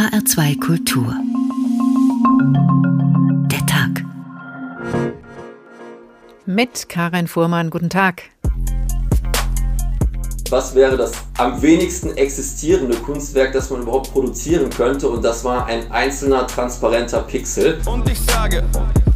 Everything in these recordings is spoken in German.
HR2 Kultur. Der Tag. Mit Karin Fuhrmann, guten Tag. Was wäre das am wenigsten existierende Kunstwerk, das man überhaupt produzieren könnte? Und das war ein einzelner transparenter Pixel. Und ich sage,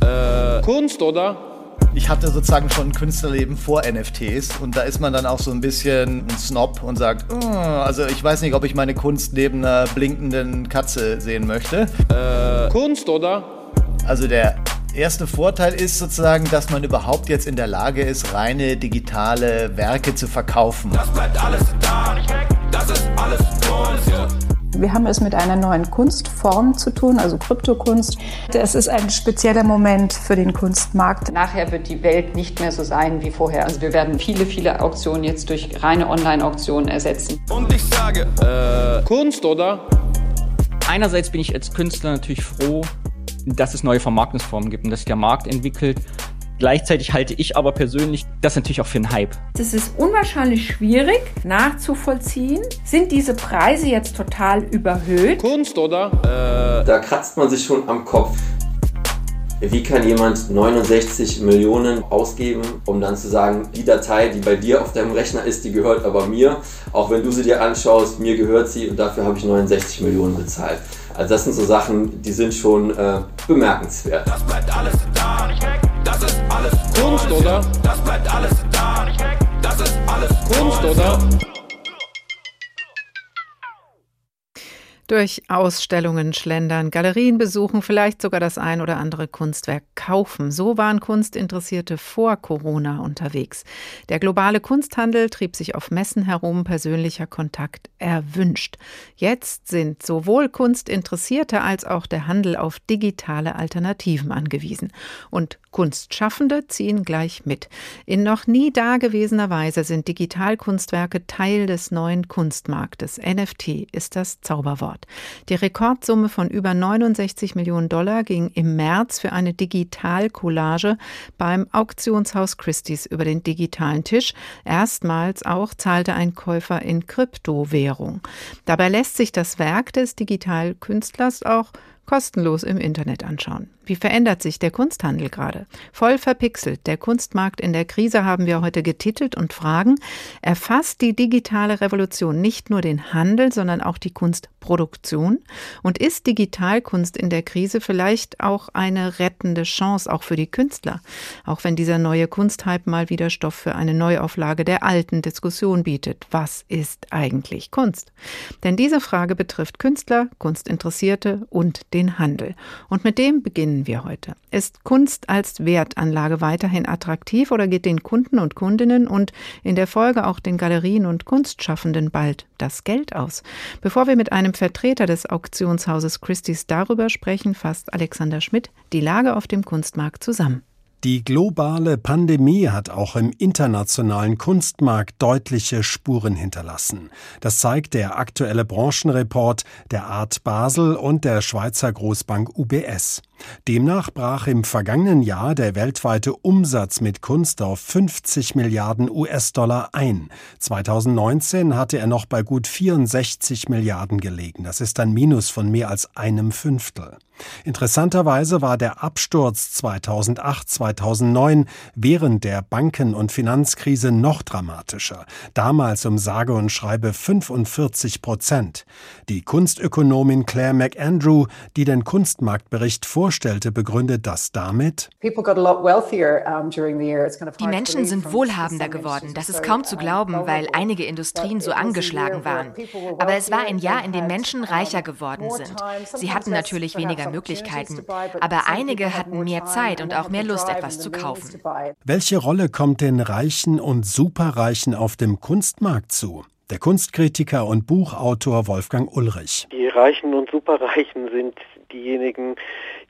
äh, Kunst, oder? Ich hatte sozusagen schon ein Künstlerleben vor NFTs und da ist man dann auch so ein bisschen ein Snob und sagt, oh, also ich weiß nicht, ob ich meine Kunst neben einer blinkenden Katze sehen möchte. Äh, Kunst, oder? Also der erste Vorteil ist sozusagen, dass man überhaupt jetzt in der Lage ist, reine digitale Werke zu verkaufen. Das bleibt alles da, das ist alles Kunst. Ja. Wir haben es mit einer neuen Kunstform zu tun, also Kryptokunst. Das ist ein spezieller Moment für den Kunstmarkt. Nachher wird die Welt nicht mehr so sein wie vorher. Also wir werden viele, viele Auktionen jetzt durch reine Online-Auktionen ersetzen. Und ich sage, äh, Kunst, oder? Einerseits bin ich als Künstler natürlich froh, dass es neue Vermarktungsformen gibt und dass sich der Markt entwickelt. Gleichzeitig halte ich aber persönlich das natürlich auch für einen Hype. Das ist unwahrscheinlich schwierig nachzuvollziehen. Sind diese Preise jetzt total überhöht? Kunst, oder? Äh, da kratzt man sich schon am Kopf. Wie kann jemand 69 Millionen ausgeben, um dann zu sagen, die Datei, die bei dir auf deinem Rechner ist, die gehört aber mir. Auch wenn du sie dir anschaust, mir gehört sie und dafür habe ich 69 Millionen bezahlt. Also das sind so Sachen, die sind schon äh, bemerkenswert. Das bleibt alles da. Das ist alles Kunst, oder? Das bleibt alles da. Das ist alles Kunst, oder? Durch Ausstellungen schlendern, Galerien besuchen, vielleicht sogar das ein oder andere Kunstwerk kaufen. So waren Kunstinteressierte vor Corona unterwegs. Der globale Kunsthandel trieb sich auf Messen herum, persönlicher Kontakt erwünscht. Jetzt sind sowohl Kunstinteressierte als auch der Handel auf digitale Alternativen angewiesen. Und Kunstschaffende ziehen gleich mit. In noch nie dagewesener Weise sind Digitalkunstwerke Teil des neuen Kunstmarktes. NFT ist das Zauberwort. Die Rekordsumme von über 69 Millionen Dollar ging im März für eine Digitalcollage beim Auktionshaus Christie's über den digitalen Tisch. Erstmals auch zahlte ein Käufer in Kryptowährung. Dabei lässt sich das Werk des Digitalkünstlers auch kostenlos im Internet anschauen. Wie verändert sich der Kunsthandel gerade? Voll verpixelt. Der Kunstmarkt in der Krise haben wir heute getitelt und fragen, erfasst die digitale Revolution nicht nur den Handel, sondern auch die Kunstproduktion? Und ist Digitalkunst in der Krise vielleicht auch eine rettende Chance, auch für die Künstler? Auch wenn dieser neue Kunsthype mal wieder Stoff für eine Neuauflage der alten Diskussion bietet. Was ist eigentlich Kunst? Denn diese Frage betrifft Künstler, Kunstinteressierte und den Handel. Und mit dem beginnen beginnen wir heute. Ist Kunst als Wertanlage weiterhin attraktiv oder geht den Kunden und Kundinnen und in der Folge auch den Galerien und Kunstschaffenden bald das Geld aus? Bevor wir mit einem Vertreter des Auktionshauses Christie's darüber sprechen, fasst Alexander Schmidt die Lage auf dem Kunstmarkt zusammen. Die globale Pandemie hat auch im internationalen Kunstmarkt deutliche Spuren hinterlassen. Das zeigt der aktuelle Branchenreport der Art Basel und der Schweizer Großbank UBS. Demnach brach im vergangenen Jahr der weltweite Umsatz mit Kunst auf 50 Milliarden US-Dollar ein. 2019 hatte er noch bei gut 64 Milliarden gelegen. Das ist ein Minus von mehr als einem Fünftel. Interessanterweise war der Absturz 2008, 2009 während der Banken- und Finanzkrise noch dramatischer. Damals um sage und schreibe 45 Prozent. Die Kunstökonomin Claire McAndrew, die den Kunstmarktbericht vor vorstellte, begründet das damit, die Menschen sind wohlhabender geworden. Das ist kaum zu glauben, weil einige Industrien so angeschlagen waren. Aber es war ein Jahr, in dem Menschen reicher geworden sind. Sie hatten natürlich weniger Möglichkeiten, aber einige hatten mehr Zeit und auch mehr Lust, etwas zu kaufen. Welche Rolle kommt den Reichen und Superreichen auf dem Kunstmarkt zu? Der Kunstkritiker und Buchautor Wolfgang Ulrich. Die Reichen und Superreichen sind diejenigen,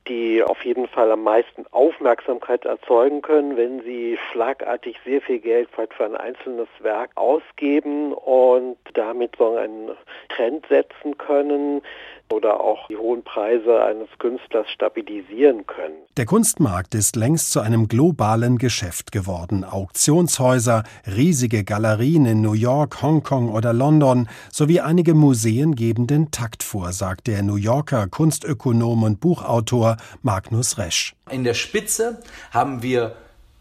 die auf jeden Fall am meisten Aufmerksamkeit erzeugen können, wenn sie schlagartig sehr viel Geld für ein einzelnes Werk ausgeben und damit so einen Trend setzen können, oder auch die hohen Preise eines Künstlers stabilisieren können. Der Kunstmarkt ist längst zu einem globalen Geschäft geworden. Auktionshäuser, riesige Galerien in New York, Hongkong oder London sowie einige Museen geben den Takt vor, sagt der New Yorker Kunstökonom und Buchautor Magnus Resch. In der Spitze haben wir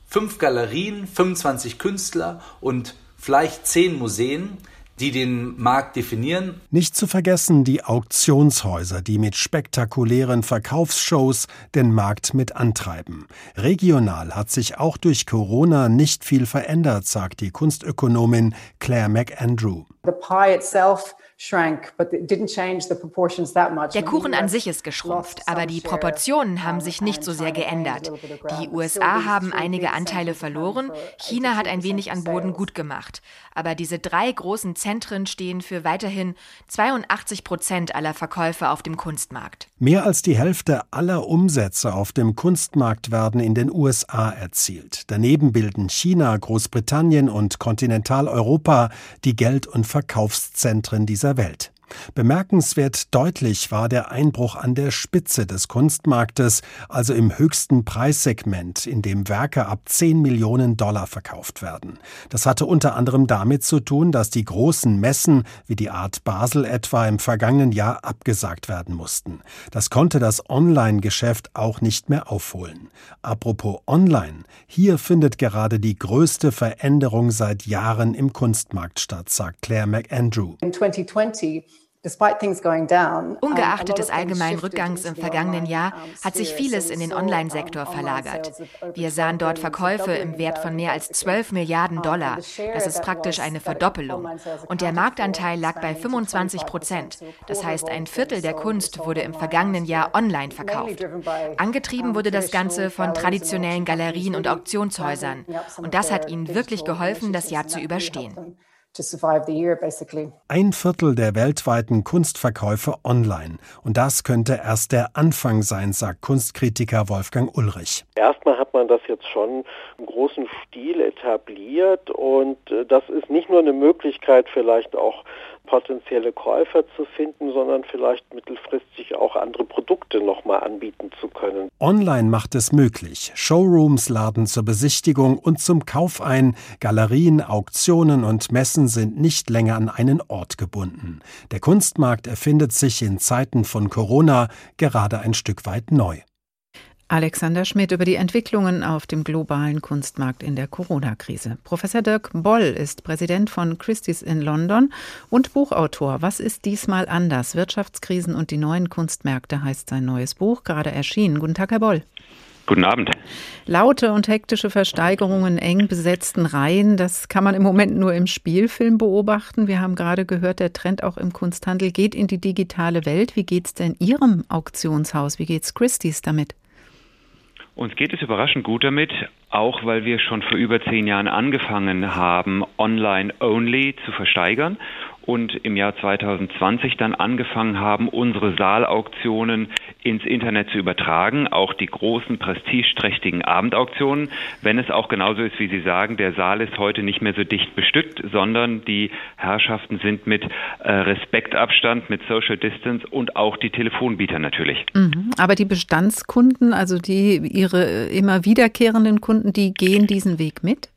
fünf Galerien, 25 Künstler und vielleicht zehn Museen, die den Markt definieren. Nicht zu vergessen die Auktionshäuser, die mit spektakulären Verkaufsshows den Markt mit antreiben. Regional hat sich auch durch Corona nicht viel verändert, sagt die Kunstökonomin Claire McAndrew. The pie itself der Kuchen an sich ist geschrumpft, aber die Proportionen haben sich nicht so sehr geändert. Die USA haben einige Anteile verloren, China hat ein wenig an Boden gut gemacht. Aber diese drei großen Zentren stehen für weiterhin 82 Prozent aller Verkäufe auf dem Kunstmarkt. Mehr als die Hälfte aller Umsätze auf dem Kunstmarkt werden in den USA erzielt. Daneben bilden China, Großbritannien und Kontinentaleuropa die Geld- und Verkaufszentren dieser Welt. Bemerkenswert deutlich war der Einbruch an der Spitze des Kunstmarktes, also im höchsten Preissegment, in dem Werke ab 10 Millionen Dollar verkauft werden. Das hatte unter anderem damit zu tun, dass die großen Messen wie die Art Basel etwa im vergangenen Jahr abgesagt werden mussten. Das konnte das Online-Geschäft auch nicht mehr aufholen. Apropos Online, hier findet gerade die größte Veränderung seit Jahren im Kunstmarkt statt, sagt Claire McAndrew. In 2020 Ungeachtet des allgemeinen Rückgangs im vergangenen Jahr hat sich vieles in den Online-Sektor verlagert. Wir sahen dort Verkäufe im Wert von mehr als 12 Milliarden Dollar. Das ist praktisch eine Verdoppelung. Und der Marktanteil lag bei 25 Prozent. Das heißt, ein Viertel der Kunst wurde im vergangenen Jahr online verkauft. Angetrieben wurde das Ganze von traditionellen Galerien und Auktionshäusern. Und das hat ihnen wirklich geholfen, das Jahr zu überstehen. Ein Viertel der weltweiten Kunstverkäufe online. Und das könnte erst der Anfang sein, sagt Kunstkritiker Wolfgang Ulrich. Erstmal hat man das jetzt schon im großen Stil etabliert und äh, das ist nicht nur eine Möglichkeit, vielleicht auch potenzielle Käufer zu finden, sondern vielleicht mittelfristig auch andere Produkte nochmal anbieten zu können. Online macht es möglich. Showrooms laden zur Besichtigung und zum Kauf ein. Galerien, Auktionen und Messen sind nicht länger an einen Ort gebunden. Der Kunstmarkt erfindet sich in Zeiten von Corona gerade ein Stück weit neu. Alexander Schmidt über die Entwicklungen auf dem globalen Kunstmarkt in der Corona-Krise. Professor Dirk Boll ist Präsident von Christie's in London und Buchautor. Was ist diesmal anders? Wirtschaftskrisen und die neuen Kunstmärkte heißt sein neues Buch, gerade erschienen. Guten Tag, Herr Boll. Guten Abend. Laute und hektische Versteigerungen, eng besetzten Reihen, das kann man im Moment nur im Spielfilm beobachten. Wir haben gerade gehört, der Trend auch im Kunsthandel geht in die digitale Welt. Wie geht es denn Ihrem Auktionshaus? Wie geht es Christie's damit? Uns geht es überraschend gut damit, auch weil wir schon vor über zehn Jahren angefangen haben, online-only zu versteigern und im Jahr 2020 dann angefangen haben, unsere Saalauktionen ins Internet zu übertragen, auch die großen prestigeträchtigen Abendauktionen, wenn es auch genauso ist, wie Sie sagen, der Saal ist heute nicht mehr so dicht bestückt, sondern die Herrschaften sind mit äh, Respektabstand, mit Social Distance und auch die Telefonbieter natürlich. Mhm. Aber die Bestandskunden, also die ihre immer wiederkehrenden Kunden, die gehen diesen Weg mit?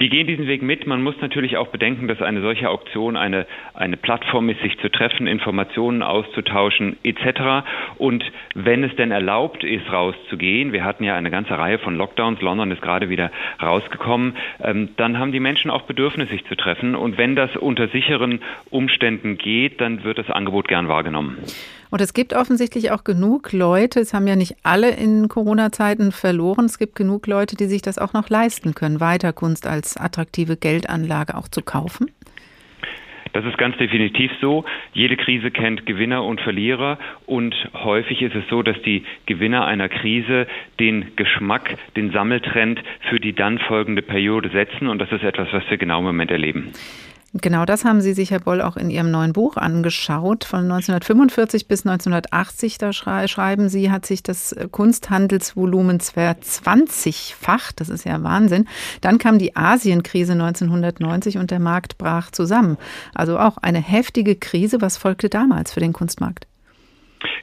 Die gehen diesen Weg mit. Man muss natürlich auch bedenken, dass eine solche Auktion eine, eine Plattform ist, sich zu treffen, Informationen auszutauschen etc. Und wenn es denn erlaubt ist, rauszugehen, wir hatten ja eine ganze Reihe von Lockdowns, London ist gerade wieder rausgekommen, ähm, dann haben die Menschen auch Bedürfnis, sich zu treffen. Und wenn das unter sicheren Umständen geht, dann wird das Angebot gern wahrgenommen. Und es gibt offensichtlich auch genug Leute, es haben ja nicht alle in Corona-Zeiten verloren, es gibt genug Leute, die sich das auch noch leisten können, weiter Kunst als attraktive Geldanlage auch zu kaufen. Das ist ganz definitiv so. Jede Krise kennt Gewinner und Verlierer und häufig ist es so, dass die Gewinner einer Krise den Geschmack, den Sammeltrend für die dann folgende Periode setzen und das ist etwas, was wir genau im Moment erleben. Genau das haben Sie sich, Herr Boll, auch in Ihrem neuen Buch angeschaut. Von 1945 bis 1980, da schreiben Sie, hat sich das Kunsthandelsvolumen verzwanzigfacht. Das ist ja Wahnsinn. Dann kam die Asienkrise 1990 und der Markt brach zusammen. Also auch eine heftige Krise. Was folgte damals für den Kunstmarkt?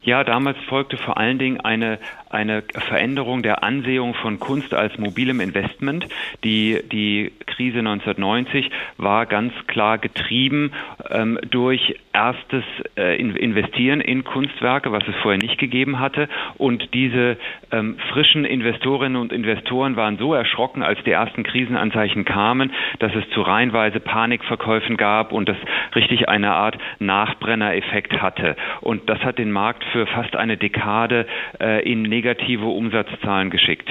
Ja, damals folgte vor allen Dingen eine, eine Veränderung der Ansehung von Kunst als mobilem Investment. Die, die Krise 1990 war ganz klar getrieben ähm, durch erstes äh, Investieren in Kunstwerke, was es vorher nicht gegeben hatte. Und diese ähm, frischen Investorinnen und Investoren waren so erschrocken, als die ersten Krisenanzeichen kamen, dass es zu reihenweise Panikverkäufen gab und das richtig eine Art Nachbrennereffekt hatte. Und das hat den Markt für fast eine Dekade äh, in negative Umsatzzahlen geschickt.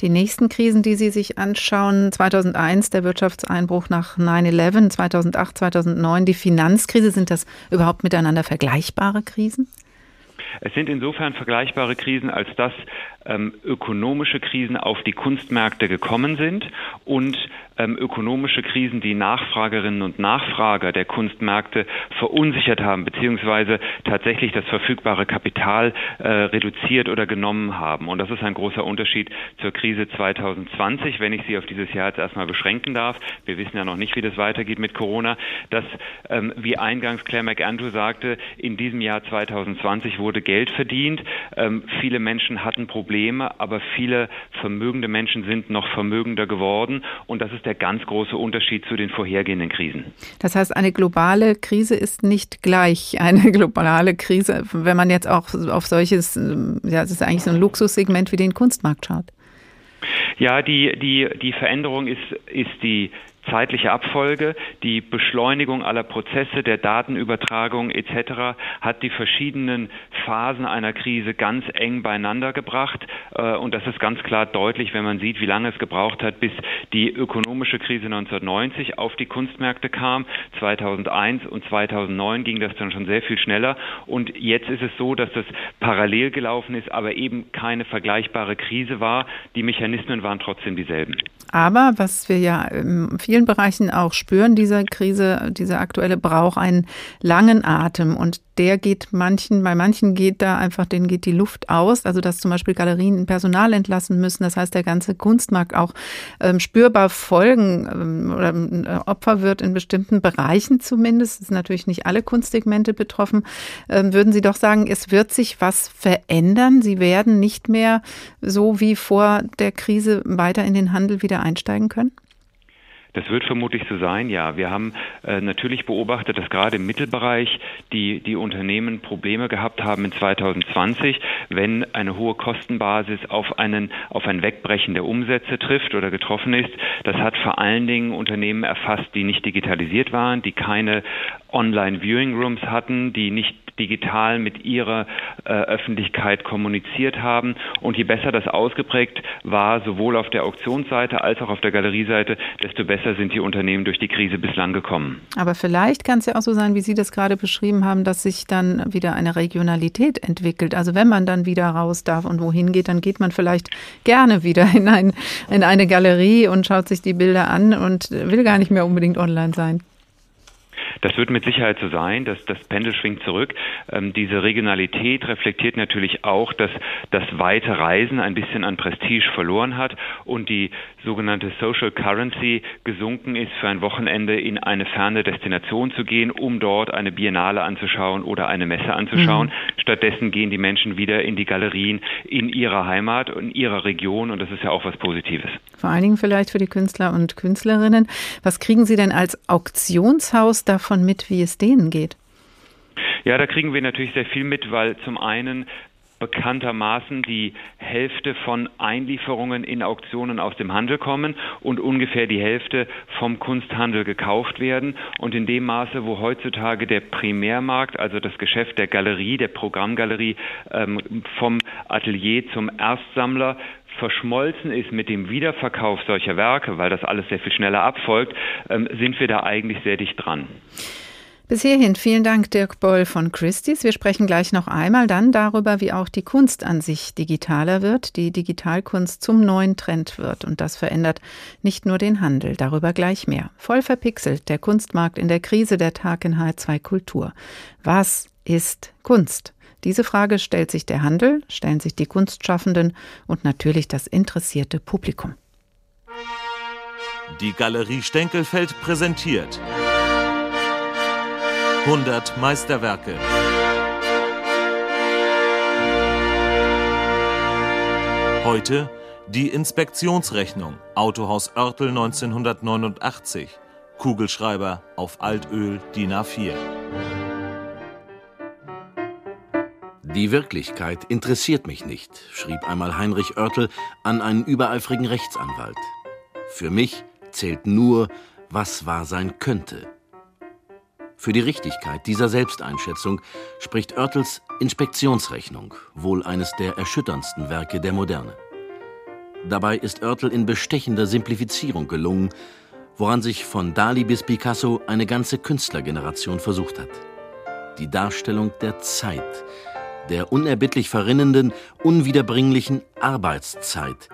Die nächsten Krisen, die Sie sich anschauen, 2001 der Wirtschaftseinbruch nach 9-11, 2008, 2009 die Finanzkrise, sind das überhaupt miteinander vergleichbare Krisen? Es sind insofern vergleichbare Krisen, als dass ähm, ökonomische Krisen auf die Kunstmärkte gekommen sind und ähm, ökonomische Krisen die Nachfragerinnen und Nachfrager der Kunstmärkte verunsichert haben, beziehungsweise tatsächlich das verfügbare Kapital äh, reduziert oder genommen haben. Und das ist ein großer Unterschied zur Krise 2020, wenn ich sie auf dieses Jahr jetzt erstmal beschränken darf. Wir wissen ja noch nicht, wie das weitergeht mit Corona, dass, ähm, wie eingangs Claire McAndrew sagte, in diesem Jahr 2020 wurde Geld verdient. Ähm, viele Menschen hatten Probleme, aber viele vermögende Menschen sind noch vermögender geworden. Und das ist der ganz große Unterschied zu den vorhergehenden Krisen. Das heißt, eine globale Krise ist nicht gleich eine globale Krise, wenn man jetzt auch auf solches, ja, es ist eigentlich so ein Luxussegment wie den Kunstmarkt schaut. Ja, die, die, die Veränderung ist, ist die zeitliche Abfolge, die Beschleunigung aller Prozesse, der Datenübertragung etc. hat die verschiedenen Phasen einer Krise ganz eng beieinander gebracht. Äh, und das ist ganz klar deutlich, wenn man sieht, wie lange es gebraucht hat, bis die ökonomische Krise 1990 auf die Kunstmärkte kam. 2001 und 2009 ging das dann schon sehr viel schneller. Und jetzt ist es so, dass das parallel gelaufen ist, aber eben keine vergleichbare Krise war. Die Mechanismen waren trotzdem dieselben. Aber was wir ja in vielen Bereichen auch spüren, dieser Krise, dieser aktuelle braucht einen langen Atem. Und der geht manchen, bei manchen geht da einfach, denen geht die Luft aus. Also dass zum Beispiel Galerien Personal entlassen müssen. Das heißt, der ganze Kunstmarkt auch ähm, spürbar Folgen ähm, oder äh, Opfer wird in bestimmten Bereichen zumindest. Es sind natürlich nicht alle Kunstsegmente betroffen. Ähm, würden Sie doch sagen, es wird sich was verändern? Sie werden nicht mehr so wie vor der Krise weiter in den Handel wieder einsteigen können? Das wird vermutlich so sein, ja. Wir haben äh, natürlich beobachtet, dass gerade im Mittelbereich die, die Unternehmen Probleme gehabt haben in 2020, wenn eine hohe Kostenbasis auf, einen, auf ein Wegbrechen der Umsätze trifft oder getroffen ist. Das hat vor allen Dingen Unternehmen erfasst, die nicht digitalisiert waren, die keine Online-Viewing-Rooms hatten, die nicht digital mit ihrer äh, Öffentlichkeit kommuniziert haben. Und je besser das ausgeprägt war, sowohl auf der Auktionsseite als auch auf der Galerieseite, desto besser sind die Unternehmen durch die Krise bislang gekommen. Aber vielleicht kann es ja auch so sein, wie Sie das gerade beschrieben haben, dass sich dann wieder eine Regionalität entwickelt. Also wenn man dann wieder raus darf und wohin geht, dann geht man vielleicht gerne wieder in, ein, in eine Galerie und schaut sich die Bilder an und will gar nicht mehr unbedingt online sein. Das wird mit Sicherheit so sein, dass das Pendel schwingt zurück. Ähm, diese Regionalität reflektiert natürlich auch, dass das weite Reisen ein bisschen an Prestige verloren hat und die sogenannte Social Currency gesunken ist, für ein Wochenende in eine ferne Destination zu gehen, um dort eine Biennale anzuschauen oder eine Messe anzuschauen. Mhm. Stattdessen gehen die Menschen wieder in die Galerien in ihrer Heimat, in ihrer Region und das ist ja auch was Positives. Vor allen Dingen vielleicht für die Künstler und Künstlerinnen. Was kriegen Sie denn als Auktionshaus davon? davon mit, wie es denen geht? Ja, da kriegen wir natürlich sehr viel mit, weil zum einen bekanntermaßen die Hälfte von Einlieferungen in Auktionen aus dem Handel kommen und ungefähr die Hälfte vom Kunsthandel gekauft werden. Und in dem Maße, wo heutzutage der Primärmarkt, also das Geschäft der Galerie, der Programmgalerie ähm, vom Atelier zum Erstsammler verschmolzen ist mit dem Wiederverkauf solcher Werke, weil das alles sehr viel schneller abfolgt, ähm, sind wir da eigentlich sehr dicht dran. Bis hierhin vielen Dank, Dirk Boll von Christie's. Wir sprechen gleich noch einmal dann darüber, wie auch die Kunst an sich digitaler wird, die Digitalkunst zum neuen Trend wird. Und das verändert nicht nur den Handel, darüber gleich mehr. Voll verpixelt, der Kunstmarkt in der Krise, der Tag in H2 Kultur. Was ist Kunst? Diese Frage stellt sich der Handel, stellen sich die Kunstschaffenden und natürlich das interessierte Publikum. Die Galerie Stenkelfeld präsentiert 100 Meisterwerke. Heute die Inspektionsrechnung. Autohaus Oertel 1989. Kugelschreiber auf Altöl DIN A4. Die Wirklichkeit interessiert mich nicht, schrieb einmal Heinrich Oertel an einen übereifrigen Rechtsanwalt. Für mich zählt nur, was wahr sein könnte. Für die Richtigkeit dieser Selbsteinschätzung spricht Oertels Inspektionsrechnung, wohl eines der erschütterndsten Werke der Moderne. Dabei ist Oertel in bestechender Simplifizierung gelungen, woran sich von Dali bis Picasso eine ganze Künstlergeneration versucht hat. Die Darstellung der Zeit, der unerbittlich verrinnenden, unwiederbringlichen Arbeitszeit.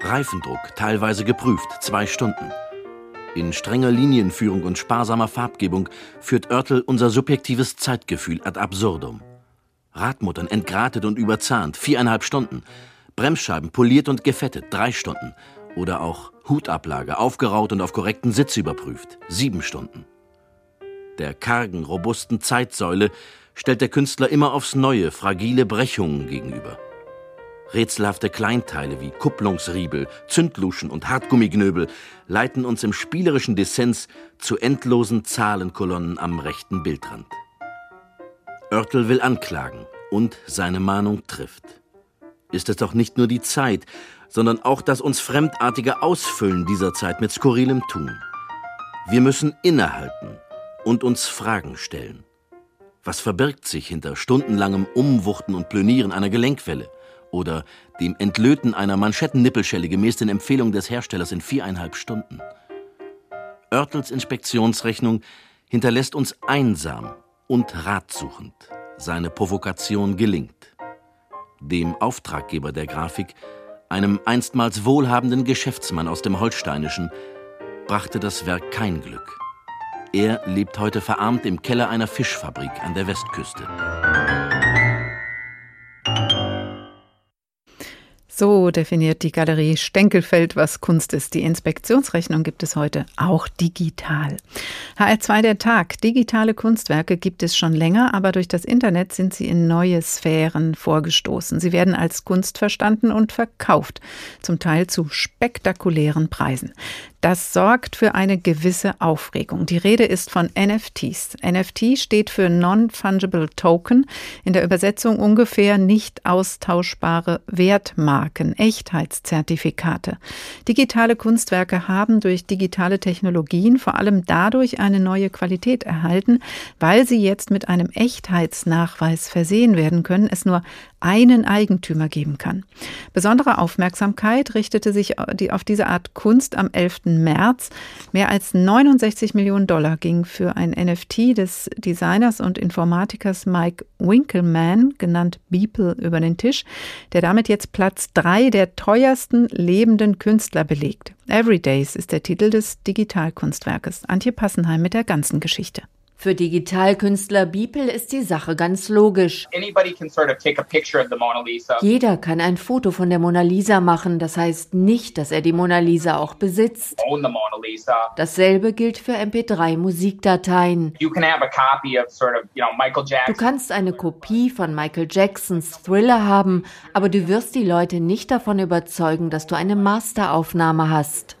Reifendruck, teilweise geprüft, zwei Stunden – in strenger Linienführung und sparsamer Farbgebung führt Oertel unser subjektives Zeitgefühl ad absurdum. Radmuttern entgratet und überzahnt, viereinhalb Stunden. Bremsscheiben poliert und gefettet, drei Stunden. Oder auch Hutablage aufgeraut und auf korrekten Sitz überprüft, sieben Stunden. Der kargen, robusten Zeitsäule stellt der Künstler immer aufs Neue fragile Brechungen gegenüber. Rätselhafte Kleinteile wie Kupplungsriebel, Zündluschen und Hartgummignöbel leiten uns im spielerischen Dissens zu endlosen Zahlenkolonnen am rechten Bildrand. Oertel will anklagen und seine Mahnung trifft. Ist es doch nicht nur die Zeit, sondern auch das uns fremdartige Ausfüllen dieser Zeit mit skurrilem Tun. Wir müssen innehalten und uns Fragen stellen. Was verbirgt sich hinter stundenlangem Umwuchten und Plönieren einer Gelenkwelle? Oder dem Entlöten einer Manschettennippelschelle gemäß den Empfehlungen des Herstellers in viereinhalb Stunden. Oertels Inspektionsrechnung hinterlässt uns einsam und ratsuchend. Seine Provokation gelingt. Dem Auftraggeber der Grafik, einem einstmals wohlhabenden Geschäftsmann aus dem Holsteinischen, brachte das Werk kein Glück. Er lebt heute verarmt im Keller einer Fischfabrik an der Westküste. So definiert die Galerie Stenkelfeld, was Kunst ist. Die Inspektionsrechnung gibt es heute auch digital. HR2 der Tag. Digitale Kunstwerke gibt es schon länger, aber durch das Internet sind sie in neue Sphären vorgestoßen. Sie werden als Kunst verstanden und verkauft, zum Teil zu spektakulären Preisen. Das sorgt für eine gewisse Aufregung. Die Rede ist von NFTs. NFT steht für Non-Fungible Token, in der Übersetzung ungefähr nicht austauschbare Wertmarken, Echtheitszertifikate. Digitale Kunstwerke haben durch digitale Technologien vor allem dadurch eine neue Qualität erhalten, weil sie jetzt mit einem Echtheitsnachweis versehen werden können, es nur einen Eigentümer geben kann. Besondere Aufmerksamkeit richtete sich auf diese Art Kunst am 11. März. Mehr als 69 Millionen Dollar ging für ein NFT des Designers und Informatikers Mike Winkelmann, genannt Beeple, über den Tisch, der damit jetzt Platz drei der teuersten lebenden Künstler belegt. Everydays ist der Titel des Digitalkunstwerkes. Antje Passenheim mit der ganzen Geschichte. Für Digitalkünstler Beeple ist die Sache ganz logisch. Jeder kann ein Foto von der Mona Lisa machen, das heißt nicht, dass er die Mona Lisa auch besitzt. Dasselbe gilt für MP3-Musikdateien. Du kannst eine Kopie von Michael Jacksons Thriller haben, aber du wirst die Leute nicht davon überzeugen, dass du eine Masteraufnahme hast.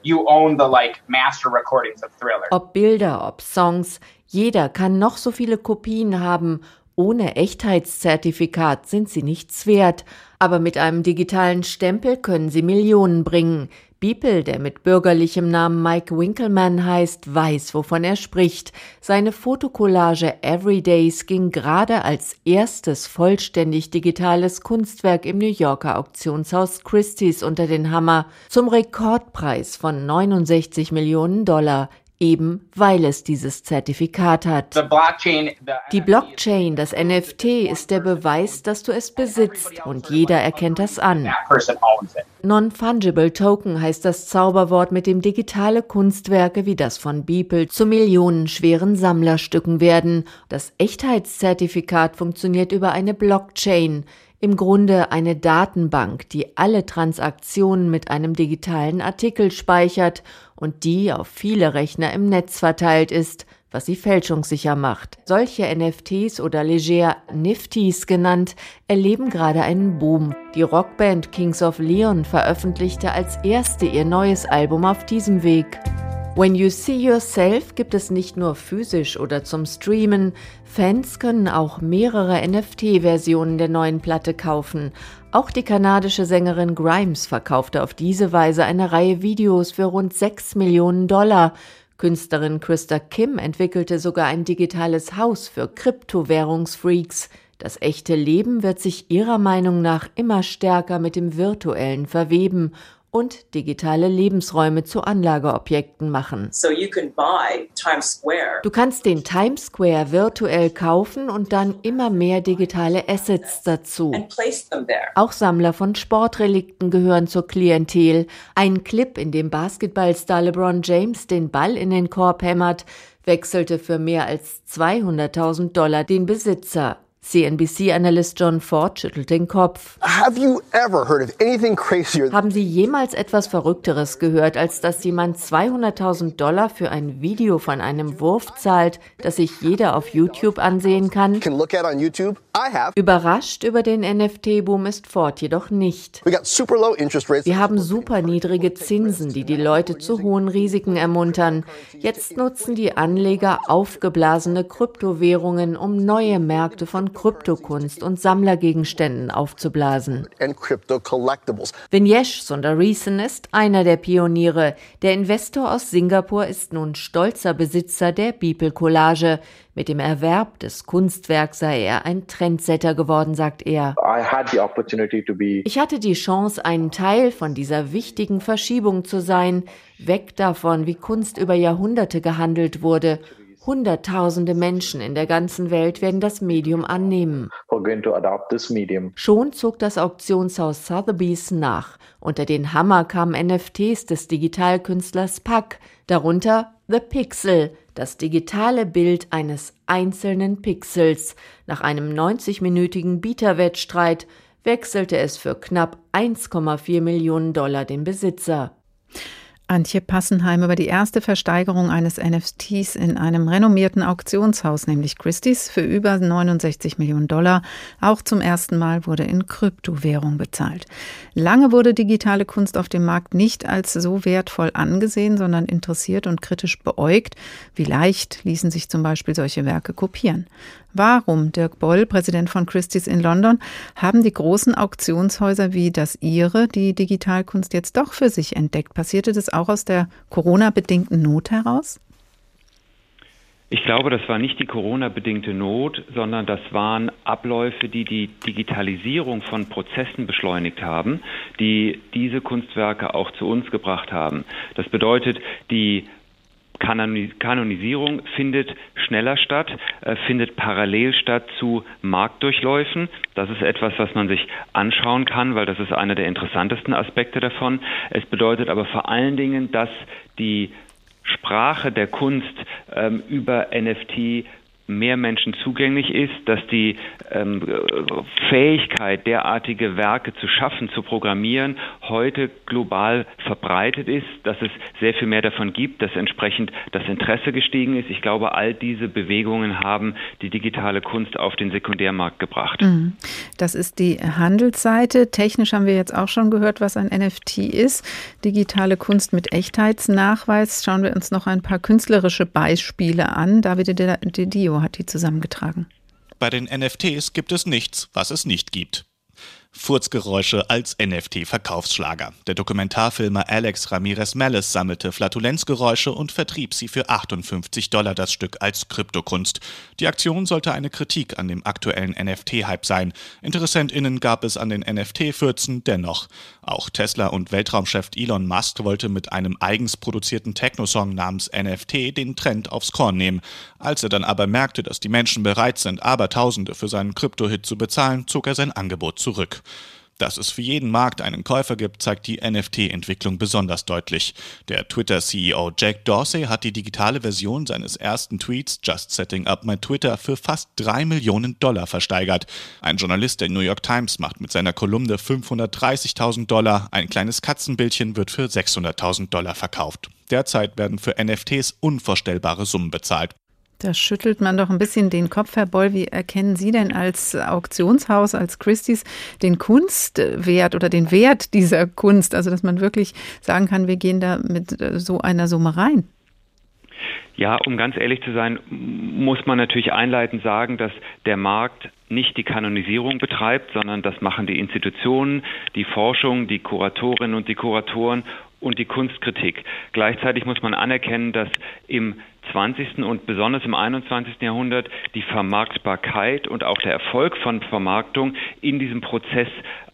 Ob Bilder, ob Songs, jeder kann noch so viele Kopien haben, ohne Echtheitszertifikat sind sie nichts wert, aber mit einem digitalen Stempel können sie Millionen bringen. Beeple, der mit bürgerlichem Namen Mike Winkelmann heißt, weiß, wovon er spricht. Seine Fotokollage Everydays ging gerade als erstes vollständig digitales Kunstwerk im New Yorker Auktionshaus Christie's unter den Hammer zum Rekordpreis von 69 Millionen Dollar eben weil es dieses Zertifikat hat. Die Blockchain, das NFT, ist der Beweis, dass du es besitzt und jeder erkennt das an. Non-Fungible Token heißt das Zauberwort, mit dem digitale Kunstwerke wie das von Beeple zu millionenschweren Sammlerstücken werden. Das Echtheitszertifikat funktioniert über eine Blockchain, im Grunde eine Datenbank, die alle Transaktionen mit einem digitalen Artikel speichert und die auf viele Rechner im Netz verteilt ist, was sie fälschungssicher macht. Solche NFTs oder leger Nifties genannt, erleben gerade einen Boom. Die Rockband Kings of Leon veröffentlichte als erste ihr neues Album auf diesem Weg. When You See Yourself gibt es nicht nur physisch oder zum Streamen, Fans können auch mehrere NFT-Versionen der neuen Platte kaufen. Auch die kanadische Sängerin Grimes verkaufte auf diese Weise eine Reihe Videos für rund 6 Millionen Dollar. Künstlerin Krista Kim entwickelte sogar ein digitales Haus für Kryptowährungsfreaks. Das echte Leben wird sich ihrer Meinung nach immer stärker mit dem virtuellen verweben und digitale Lebensräume zu Anlageobjekten machen. Du kannst den Times Square virtuell kaufen und dann immer mehr digitale Assets dazu. Auch Sammler von Sportrelikten gehören zur Klientel. Ein Clip, in dem Basketballstar LeBron James den Ball in den Korb hämmert, wechselte für mehr als 200.000 Dollar den Besitzer. CNBC-Analyst John Ford schüttelt den Kopf. Haben Sie jemals etwas Verrückteres gehört, als dass jemand 200.000 Dollar für ein Video von einem Wurf zahlt, das sich jeder auf YouTube ansehen kann? Überrascht über den NFT-Boom ist Ford jedoch nicht. Wir haben super niedrige Zinsen, die die Leute zu hohen Risiken ermuntern. Jetzt nutzen die Anleger aufgeblasene Kryptowährungen, um neue Märkte von Kryptokunst und Sammlergegenständen aufzublasen. Vinyesh Sundaresan ist einer der Pioniere. Der Investor aus Singapur ist nun stolzer Besitzer der Beeple Collage. Mit dem Erwerb des Kunstwerks sei er ein Trendsetter geworden, sagt er. Ich hatte die Chance, ein Teil von dieser wichtigen Verschiebung zu sein, weg davon, wie Kunst über Jahrhunderte gehandelt wurde Hunderttausende Menschen in der ganzen Welt werden das Medium annehmen. Schon zog das Auktionshaus Sotheby's nach. Unter den Hammer kamen NFTs des Digitalkünstlers Pack, darunter The Pixel, das digitale Bild eines einzelnen Pixels. Nach einem 90-minütigen Bieterwettstreit wechselte es für knapp 1,4 Millionen Dollar den Besitzer. Antje Passenheim über die erste Versteigerung eines NFTs in einem renommierten Auktionshaus, nämlich Christie's, für über 69 Millionen Dollar. Auch zum ersten Mal wurde in Kryptowährung bezahlt. Lange wurde digitale Kunst auf dem Markt nicht als so wertvoll angesehen, sondern interessiert und kritisch beäugt. Wie leicht ließen sich zum Beispiel solche Werke kopieren. Warum, Dirk Boll, Präsident von Christie's in London, haben die großen Auktionshäuser wie das Ihre die Digitalkunst jetzt doch für sich entdeckt? Passierte das auch aus der Corona-bedingten Not heraus? Ich glaube, das war nicht die Corona-bedingte Not, sondern das waren Abläufe, die die Digitalisierung von Prozessen beschleunigt haben, die diese Kunstwerke auch zu uns gebracht haben. Das bedeutet, die Kanonisierung findet schneller statt, äh, findet parallel statt zu Marktdurchläufen. Das ist etwas, was man sich anschauen kann, weil das ist einer der interessantesten Aspekte davon. Es bedeutet aber vor allen Dingen, dass die Sprache der Kunst ähm, über NFT mehr Menschen zugänglich ist, dass die ähm, Fähigkeit, derartige Werke zu schaffen, zu programmieren, heute global verbreitet ist, dass es sehr viel mehr davon gibt, dass entsprechend das Interesse gestiegen ist. Ich glaube, all diese Bewegungen haben die digitale Kunst auf den Sekundärmarkt gebracht. Mhm. Das ist die Handelsseite. Technisch haben wir jetzt auch schon gehört, was ein NFT ist. Digitale Kunst mit Echtheitsnachweis. Schauen wir uns noch ein paar künstlerische Beispiele an. David Dio hat die zusammengetragen. Bei den NFTs gibt es nichts, was es nicht gibt. Furzgeräusche als NFT-Verkaufsschlager. Der Dokumentarfilmer Alex Ramirez Mellis sammelte Flatulenzgeräusche und vertrieb sie für 58 Dollar das Stück als Kryptokunst. Die Aktion sollte eine Kritik an dem aktuellen NFT-Hype sein. InteressentInnen gab es an den NFT-Fürzen dennoch. Auch Tesla und Weltraumchef Elon Musk wollte mit einem eigens produzierten Techno-Song namens NFT den Trend aufs Korn nehmen. Als er dann aber merkte, dass die Menschen bereit sind, Abertausende für seinen Krypto-Hit zu bezahlen, zog er sein Angebot zurück. Dass es für jeden Markt einen Käufer gibt, zeigt die NFT-Entwicklung besonders deutlich. Der Twitter-CEO Jack Dorsey hat die digitale Version seines ersten Tweets Just Setting Up My Twitter für fast drei Millionen Dollar versteigert. Ein Journalist der New York Times macht mit seiner Kolumne 530.000 Dollar, ein kleines Katzenbildchen wird für 600.000 Dollar verkauft. Derzeit werden für NFTs unvorstellbare Summen bezahlt. Da schüttelt man doch ein bisschen den Kopf, Herr Boll. Wie erkennen Sie denn als Auktionshaus, als Christie's, den Kunstwert oder den Wert dieser Kunst? Also, dass man wirklich sagen kann, wir gehen da mit äh, so einer Summe rein. Ja, um ganz ehrlich zu sein, muss man natürlich einleitend sagen, dass der Markt nicht die Kanonisierung betreibt, sondern das machen die Institutionen, die Forschung, die Kuratorinnen und die Kuratoren und die Kunstkritik. Gleichzeitig muss man anerkennen, dass im 20. und besonders im 21. Jahrhundert die Vermarktbarkeit und auch der Erfolg von Vermarktung in diesem Prozess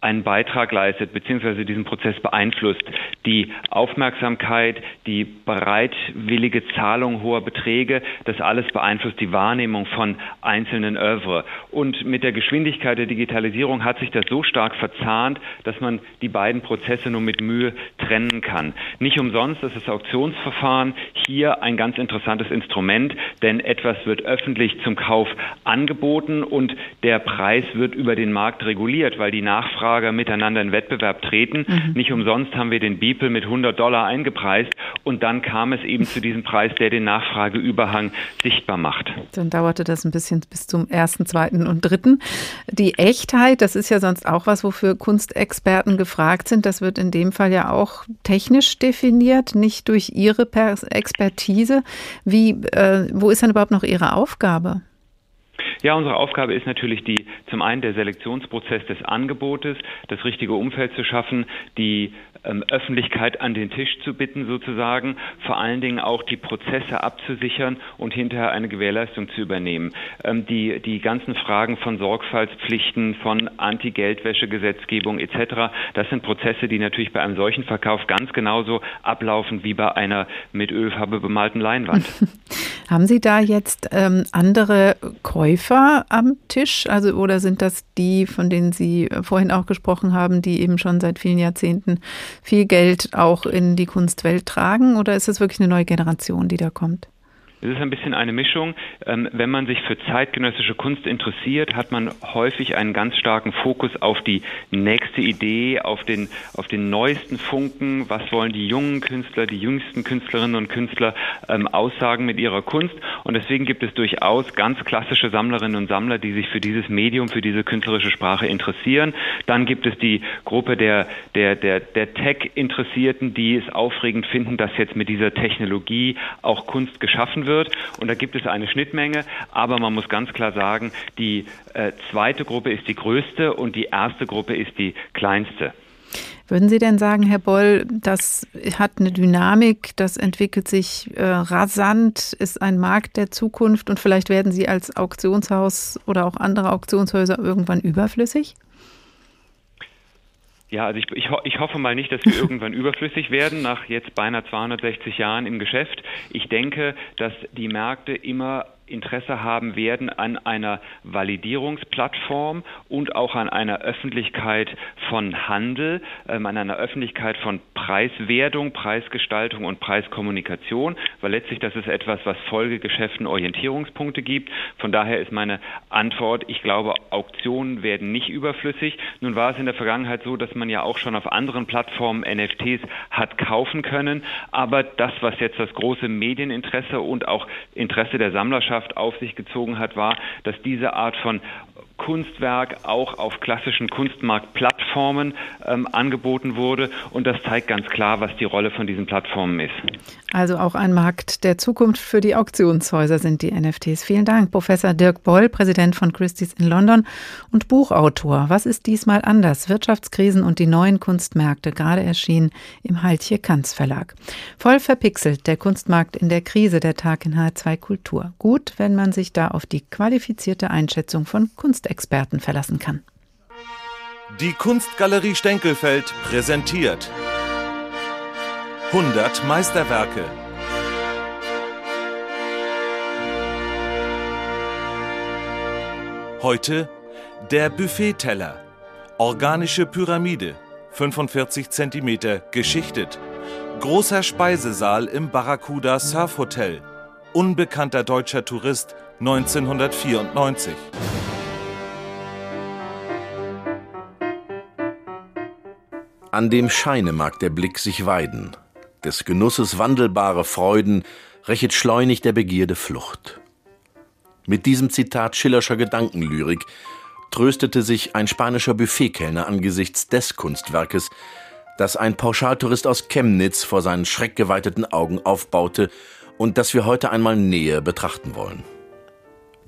einen Beitrag leistet bzw. diesen Prozess beeinflusst. Die Aufmerksamkeit, die bereitwillige Zahlung hoher Beträge, das alles beeinflusst die Wahrnehmung von einzelnen Övre. Und mit der Geschwindigkeit der Digitalisierung hat sich das so stark verzahnt, dass man die beiden Prozesse nur mit Mühe trennen kann. Nicht umsonst ist das Auktionsverfahren hier ein ganz interessantes Instrument, denn etwas wird öffentlich zum Kauf angeboten und der Preis wird über den Markt reguliert, weil die Nachfrage Nachfrager miteinander in Wettbewerb treten. Mhm. Nicht umsonst haben wir den Beeple mit 100 Dollar eingepreist und dann kam es eben zu diesem Preis, der den Nachfrageüberhang sichtbar macht. Dann dauerte das ein bisschen bis zum ersten, zweiten und dritten. Die Echtheit, das ist ja sonst auch was, wofür Kunstexperten gefragt sind. Das wird in dem Fall ja auch technisch definiert, nicht durch Ihre Expertise. Wie, äh, wo ist dann überhaupt noch Ihre Aufgabe? Ja, unsere Aufgabe ist natürlich die zum einen der Selektionsprozess des Angebotes, das richtige Umfeld zu schaffen, die ähm, Öffentlichkeit an den Tisch zu bitten sozusagen, vor allen Dingen auch die Prozesse abzusichern und hinterher eine Gewährleistung zu übernehmen. Ähm, die, die ganzen Fragen von Sorgfaltspflichten, von Anti-Geldwäsche-Gesetzgebung etc., das sind Prozesse, die natürlich bei einem solchen Verkauf ganz genauso ablaufen wie bei einer mit Ölfarbe bemalten Leinwand. Haben Sie da jetzt ähm, andere Käufer am Tisch? Also, oder sind das die, von denen Sie vorhin auch gesprochen haben, die eben schon seit vielen Jahrzehnten viel Geld auch in die Kunstwelt tragen? Oder ist es wirklich eine neue Generation, die da kommt? Es ist ein bisschen eine Mischung. Ähm, wenn man sich für zeitgenössische Kunst interessiert, hat man häufig einen ganz starken Fokus auf die nächste Idee, auf den, auf den neuesten Funken. Was wollen die jungen Künstler, die jüngsten Künstlerinnen und Künstler ähm, aussagen mit ihrer Kunst? Und deswegen gibt es durchaus ganz klassische Sammlerinnen und Sammler, die sich für dieses Medium, für diese künstlerische Sprache interessieren. Dann gibt es die Gruppe der, der, der, der Tech-Interessierten, die es aufregend finden, dass jetzt mit dieser Technologie auch Kunst geschaffen wird wird. Und da gibt es eine Schnittmenge, aber man muss ganz klar sagen, die äh, zweite Gruppe ist die größte und die erste Gruppe ist die kleinste. Würden Sie denn sagen, Herr Boll, das hat eine Dynamik, das entwickelt sich äh, rasant, ist ein Markt der Zukunft und vielleicht werden Sie als Auktionshaus oder auch andere Auktionshäuser irgendwann überflüssig? Ja, also ich, ich, ich, hoffe mal nicht, dass wir irgendwann überflüssig werden nach jetzt beinahe 260 Jahren im Geschäft. Ich denke, dass die Märkte immer Interesse haben werden an einer Validierungsplattform und auch an einer Öffentlichkeit von Handel, ähm, an einer Öffentlichkeit von Preiswertung, Preisgestaltung und Preiskommunikation, weil letztlich das ist etwas, was Folgegeschäften Orientierungspunkte gibt. Von daher ist meine Antwort, ich glaube, Auktionen werden nicht überflüssig. Nun war es in der Vergangenheit so, dass man ja auch schon auf anderen Plattformen NFTs hat kaufen können, aber das, was jetzt das große Medieninteresse und auch Interesse der Sammlerschaft Gesellschaft auf sich gezogen hat, war, dass diese Art von Kunstwerk auch auf klassischen Kunstmarktplattformen Plattformen ähm, angeboten wurde. Und das zeigt ganz klar, was die Rolle von diesen Plattformen ist. Also auch ein Markt der Zukunft für die Auktionshäuser sind die NFTs. Vielen Dank, Professor Dirk Boll, Präsident von Christie's in London und Buchautor. Was ist diesmal anders? Wirtschaftskrisen und die neuen Kunstmärkte, gerade erschienen im Heiltje Kanz Verlag. Voll verpixelt, der Kunstmarkt in der Krise, der Tag in H2 Kultur. Gut, wenn man sich da auf die qualifizierte Einschätzung von Kunstexperten verlassen kann. Die Kunstgalerie Stenkelfeld präsentiert 100 Meisterwerke. Heute der Buffetteller. Organische Pyramide, 45 cm, geschichtet. Großer Speisesaal im Barracuda Surf Hotel. Unbekannter deutscher Tourist 1994. An dem Scheine mag der Blick sich weiden, des Genusses wandelbare Freuden rächet schleunig der Begierde Flucht. Mit diesem Zitat Schillerscher Gedankenlyrik tröstete sich ein spanischer Buffetkellner angesichts des Kunstwerkes, das ein Pauschaltourist aus Chemnitz vor seinen schreckgeweiteten Augen aufbaute und das wir heute einmal näher betrachten wollen.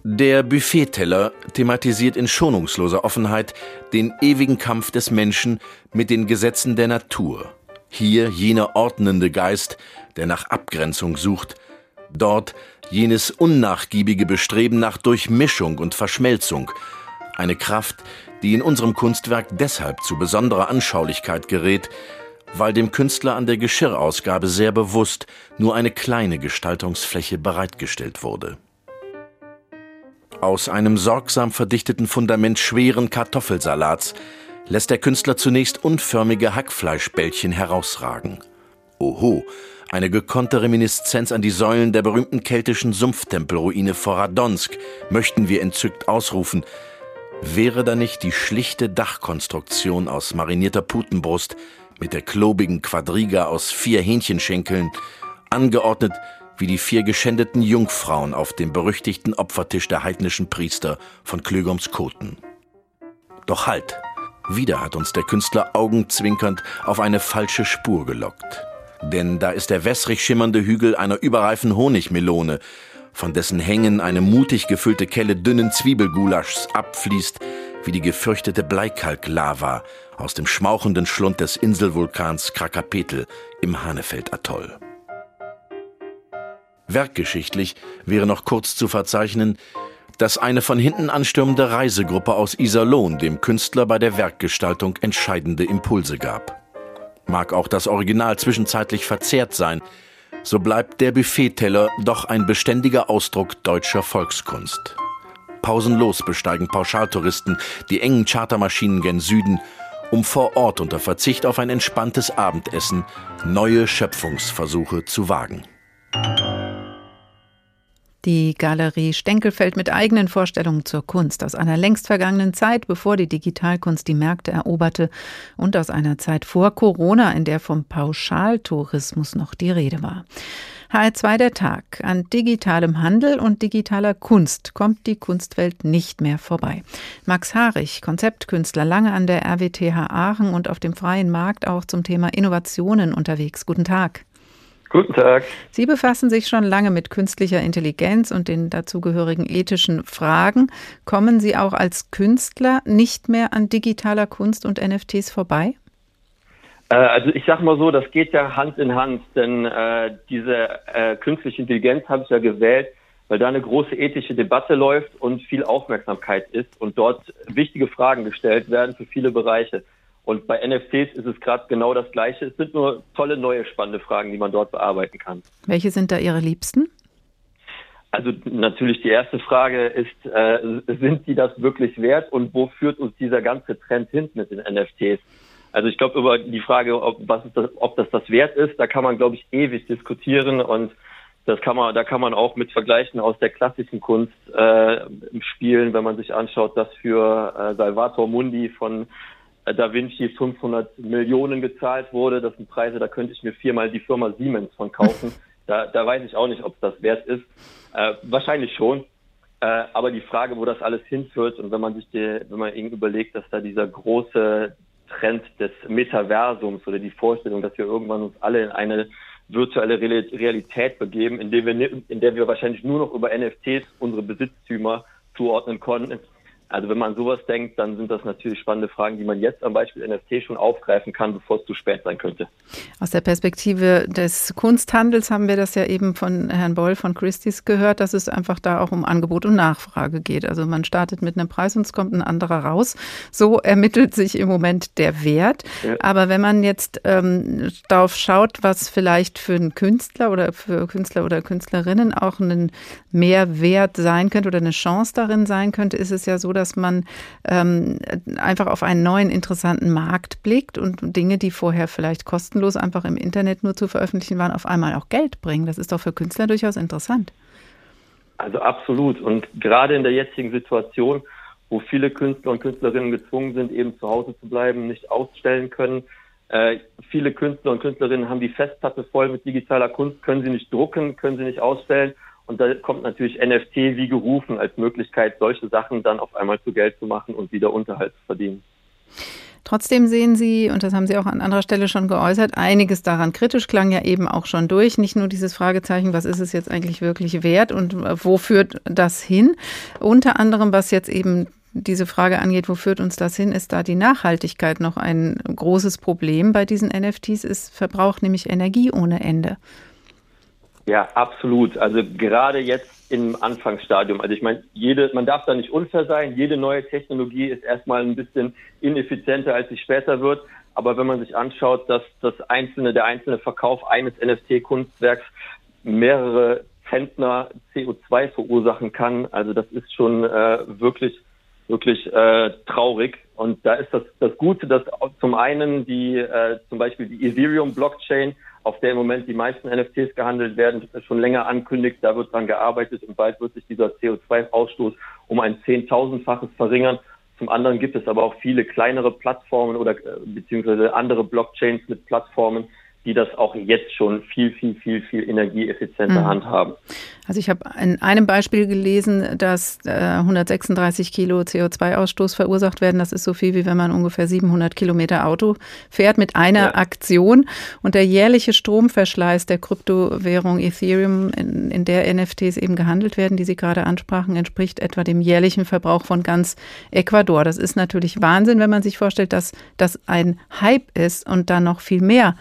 Der Buffetteller thematisiert in schonungsloser Offenheit den ewigen Kampf des Menschen mit den Gesetzen der Natur. Hier jener ordnende Geist, der nach Abgrenzung sucht, dort jenes unnachgiebige Bestreben nach Durchmischung und Verschmelzung, eine Kraft, die in unserem Kunstwerk deshalb zu besonderer Anschaulichkeit gerät, weil dem Künstler an der Geschirrausgabe sehr bewusst nur eine kleine Gestaltungsfläche bereitgestellt wurde. Aus einem sorgsam verdichteten Fundament schweren Kartoffelsalats lässt der Künstler zunächst unförmige Hackfleischbällchen herausragen. Oho, eine gekonnte Reminiszenz an die Säulen der berühmten keltischen Sumpftempelruine vor Radonsk, möchten wir entzückt ausrufen. Wäre da nicht die schlichte Dachkonstruktion aus marinierter Putenbrust mit der klobigen Quadriga aus vier Hähnchenschenkeln, angeordnet wie die vier geschändeten Jungfrauen auf dem berüchtigten Opfertisch der heidnischen Priester von Klögoms Koten. Doch halt! Wieder hat uns der Künstler augenzwinkernd auf eine falsche Spur gelockt. Denn da ist der wässrig schimmernde Hügel einer überreifen Honigmelone, von dessen Hängen eine mutig gefüllte Kelle dünnen Zwiebelgulaschs abfließt, wie die gefürchtete Bleikalklava aus dem schmauchenden Schlund des Inselvulkans Krakapetel im Hanefeld-Atoll. Werkgeschichtlich wäre noch kurz zu verzeichnen, dass eine von hinten anstürmende Reisegruppe aus Iserlohn dem Künstler bei der Werkgestaltung entscheidende Impulse gab. Mag auch das Original zwischenzeitlich verzerrt sein, so bleibt der Buffetteller doch ein beständiger Ausdruck deutscher Volkskunst. Pausenlos besteigen Pauschaltouristen die engen Chartermaschinen gen Süden, um vor Ort unter Verzicht auf ein entspanntes Abendessen neue Schöpfungsversuche zu wagen. Die Galerie Stenkelfeld mit eigenen Vorstellungen zur Kunst aus einer längst vergangenen Zeit, bevor die Digitalkunst die Märkte eroberte und aus einer Zeit vor Corona, in der vom Pauschaltourismus noch die Rede war. HR2 der Tag. An digitalem Handel und digitaler Kunst kommt die Kunstwelt nicht mehr vorbei. Max Harich, Konzeptkünstler, lange an der RWTH Aachen und auf dem freien Markt auch zum Thema Innovationen unterwegs. Guten Tag. Guten Tag. Sie befassen sich schon lange mit künstlicher Intelligenz und den dazugehörigen ethischen Fragen. Kommen Sie auch als Künstler nicht mehr an digitaler Kunst und NFTs vorbei? Äh, also ich sage mal so, das geht ja Hand in Hand, denn äh, diese äh, künstliche Intelligenz habe ich ja gewählt, weil da eine große ethische Debatte läuft und viel Aufmerksamkeit ist und dort wichtige Fragen gestellt werden für viele Bereiche. Und bei NFTs ist es gerade genau das Gleiche. Es sind nur tolle, neue, spannende Fragen, die man dort bearbeiten kann. Welche sind da Ihre Liebsten? Also natürlich die erste Frage ist, äh, sind die das wirklich wert und wo führt uns dieser ganze Trend hin mit den NFTs? Also ich glaube über die Frage, ob, was das, ob das das wert ist, da kann man glaube ich ewig diskutieren und das kann man, da kann man auch mit Vergleichen aus der klassischen Kunst äh, spielen, wenn man sich anschaut, dass für äh, Salvator Mundi von da Vinci 500 Millionen gezahlt wurde. Das sind Preise, da könnte ich mir viermal die Firma Siemens von kaufen. Da, da weiß ich auch nicht, ob das wert ist. Äh, wahrscheinlich schon. Äh, aber die Frage, wo das alles hinführt und wenn man sich die, wenn man irgendwie überlegt, dass da dieser große Trend des Metaversums oder die Vorstellung, dass wir irgendwann uns alle in eine virtuelle Realität begeben, in der wir, in der wir wahrscheinlich nur noch über NFTs unsere Besitztümer zuordnen konnten also wenn man sowas denkt, dann sind das natürlich spannende Fragen, die man jetzt am Beispiel NFT schon aufgreifen kann, bevor es zu spät sein könnte. Aus der Perspektive des Kunsthandels haben wir das ja eben von Herrn Boll von Christie's gehört, dass es einfach da auch um Angebot und Nachfrage geht. Also man startet mit einem Preis und es kommt ein anderer raus. So ermittelt sich im Moment der Wert. Ja. Aber wenn man jetzt ähm, darauf schaut, was vielleicht für einen Künstler oder für Künstler oder Künstlerinnen auch ein Mehrwert sein könnte oder eine Chance darin sein könnte, ist es ja so, dass man ähm, einfach auf einen neuen interessanten Markt blickt und Dinge, die vorher vielleicht kostenlos einfach im Internet nur zu veröffentlichen waren, auf einmal auch Geld bringen. Das ist doch für Künstler durchaus interessant. Also absolut. Und gerade in der jetzigen Situation, wo viele Künstler und Künstlerinnen gezwungen sind, eben zu Hause zu bleiben, nicht ausstellen können. Äh, viele Künstler und Künstlerinnen haben die Festplatte voll mit digitaler Kunst, können sie nicht drucken, können sie nicht ausstellen. Und da kommt natürlich NFT wie gerufen als Möglichkeit, solche Sachen dann auf einmal zu Geld zu machen und wieder Unterhalt zu verdienen. Trotzdem sehen Sie, und das haben Sie auch an anderer Stelle schon geäußert, einiges daran kritisch klang ja eben auch schon durch. Nicht nur dieses Fragezeichen, was ist es jetzt eigentlich wirklich wert und wo führt das hin? Unter anderem, was jetzt eben diese Frage angeht, wo führt uns das hin, ist da die Nachhaltigkeit noch ein großes Problem bei diesen NFTs. Es verbraucht nämlich Energie ohne Ende. Ja, absolut. Also gerade jetzt im Anfangsstadium. Also ich meine, jede, man darf da nicht unfair sein. Jede neue Technologie ist erstmal ein bisschen ineffizienter, als sie später wird. Aber wenn man sich anschaut, dass das einzelne, der einzelne Verkauf eines NFT-Kunstwerks mehrere Zentner CO2 verursachen kann, also das ist schon äh, wirklich, wirklich äh, traurig. Und da ist das, das Gute, dass zum einen die, äh, zum Beispiel die Ethereum-Blockchain auf der im Moment die meisten NFTs gehandelt werden, schon länger ankündigt. Da wird dran gearbeitet und bald wird sich dieser CO2-Ausstoß um ein Zehntausendfaches verringern. Zum anderen gibt es aber auch viele kleinere Plattformen oder äh, beziehungsweise andere Blockchains mit Plattformen, die das auch jetzt schon viel, viel, viel, viel energieeffizienter mhm. handhaben. Also ich habe in einem Beispiel gelesen, dass äh, 136 Kilo CO2-Ausstoß verursacht werden. Das ist so viel, wie wenn man ungefähr 700 Kilometer Auto fährt mit einer ja. Aktion. Und der jährliche Stromverschleiß der Kryptowährung Ethereum, in, in der NFTs eben gehandelt werden, die Sie gerade ansprachen, entspricht etwa dem jährlichen Verbrauch von ganz Ecuador. Das ist natürlich Wahnsinn, wenn man sich vorstellt, dass das ein Hype ist und da noch viel mehr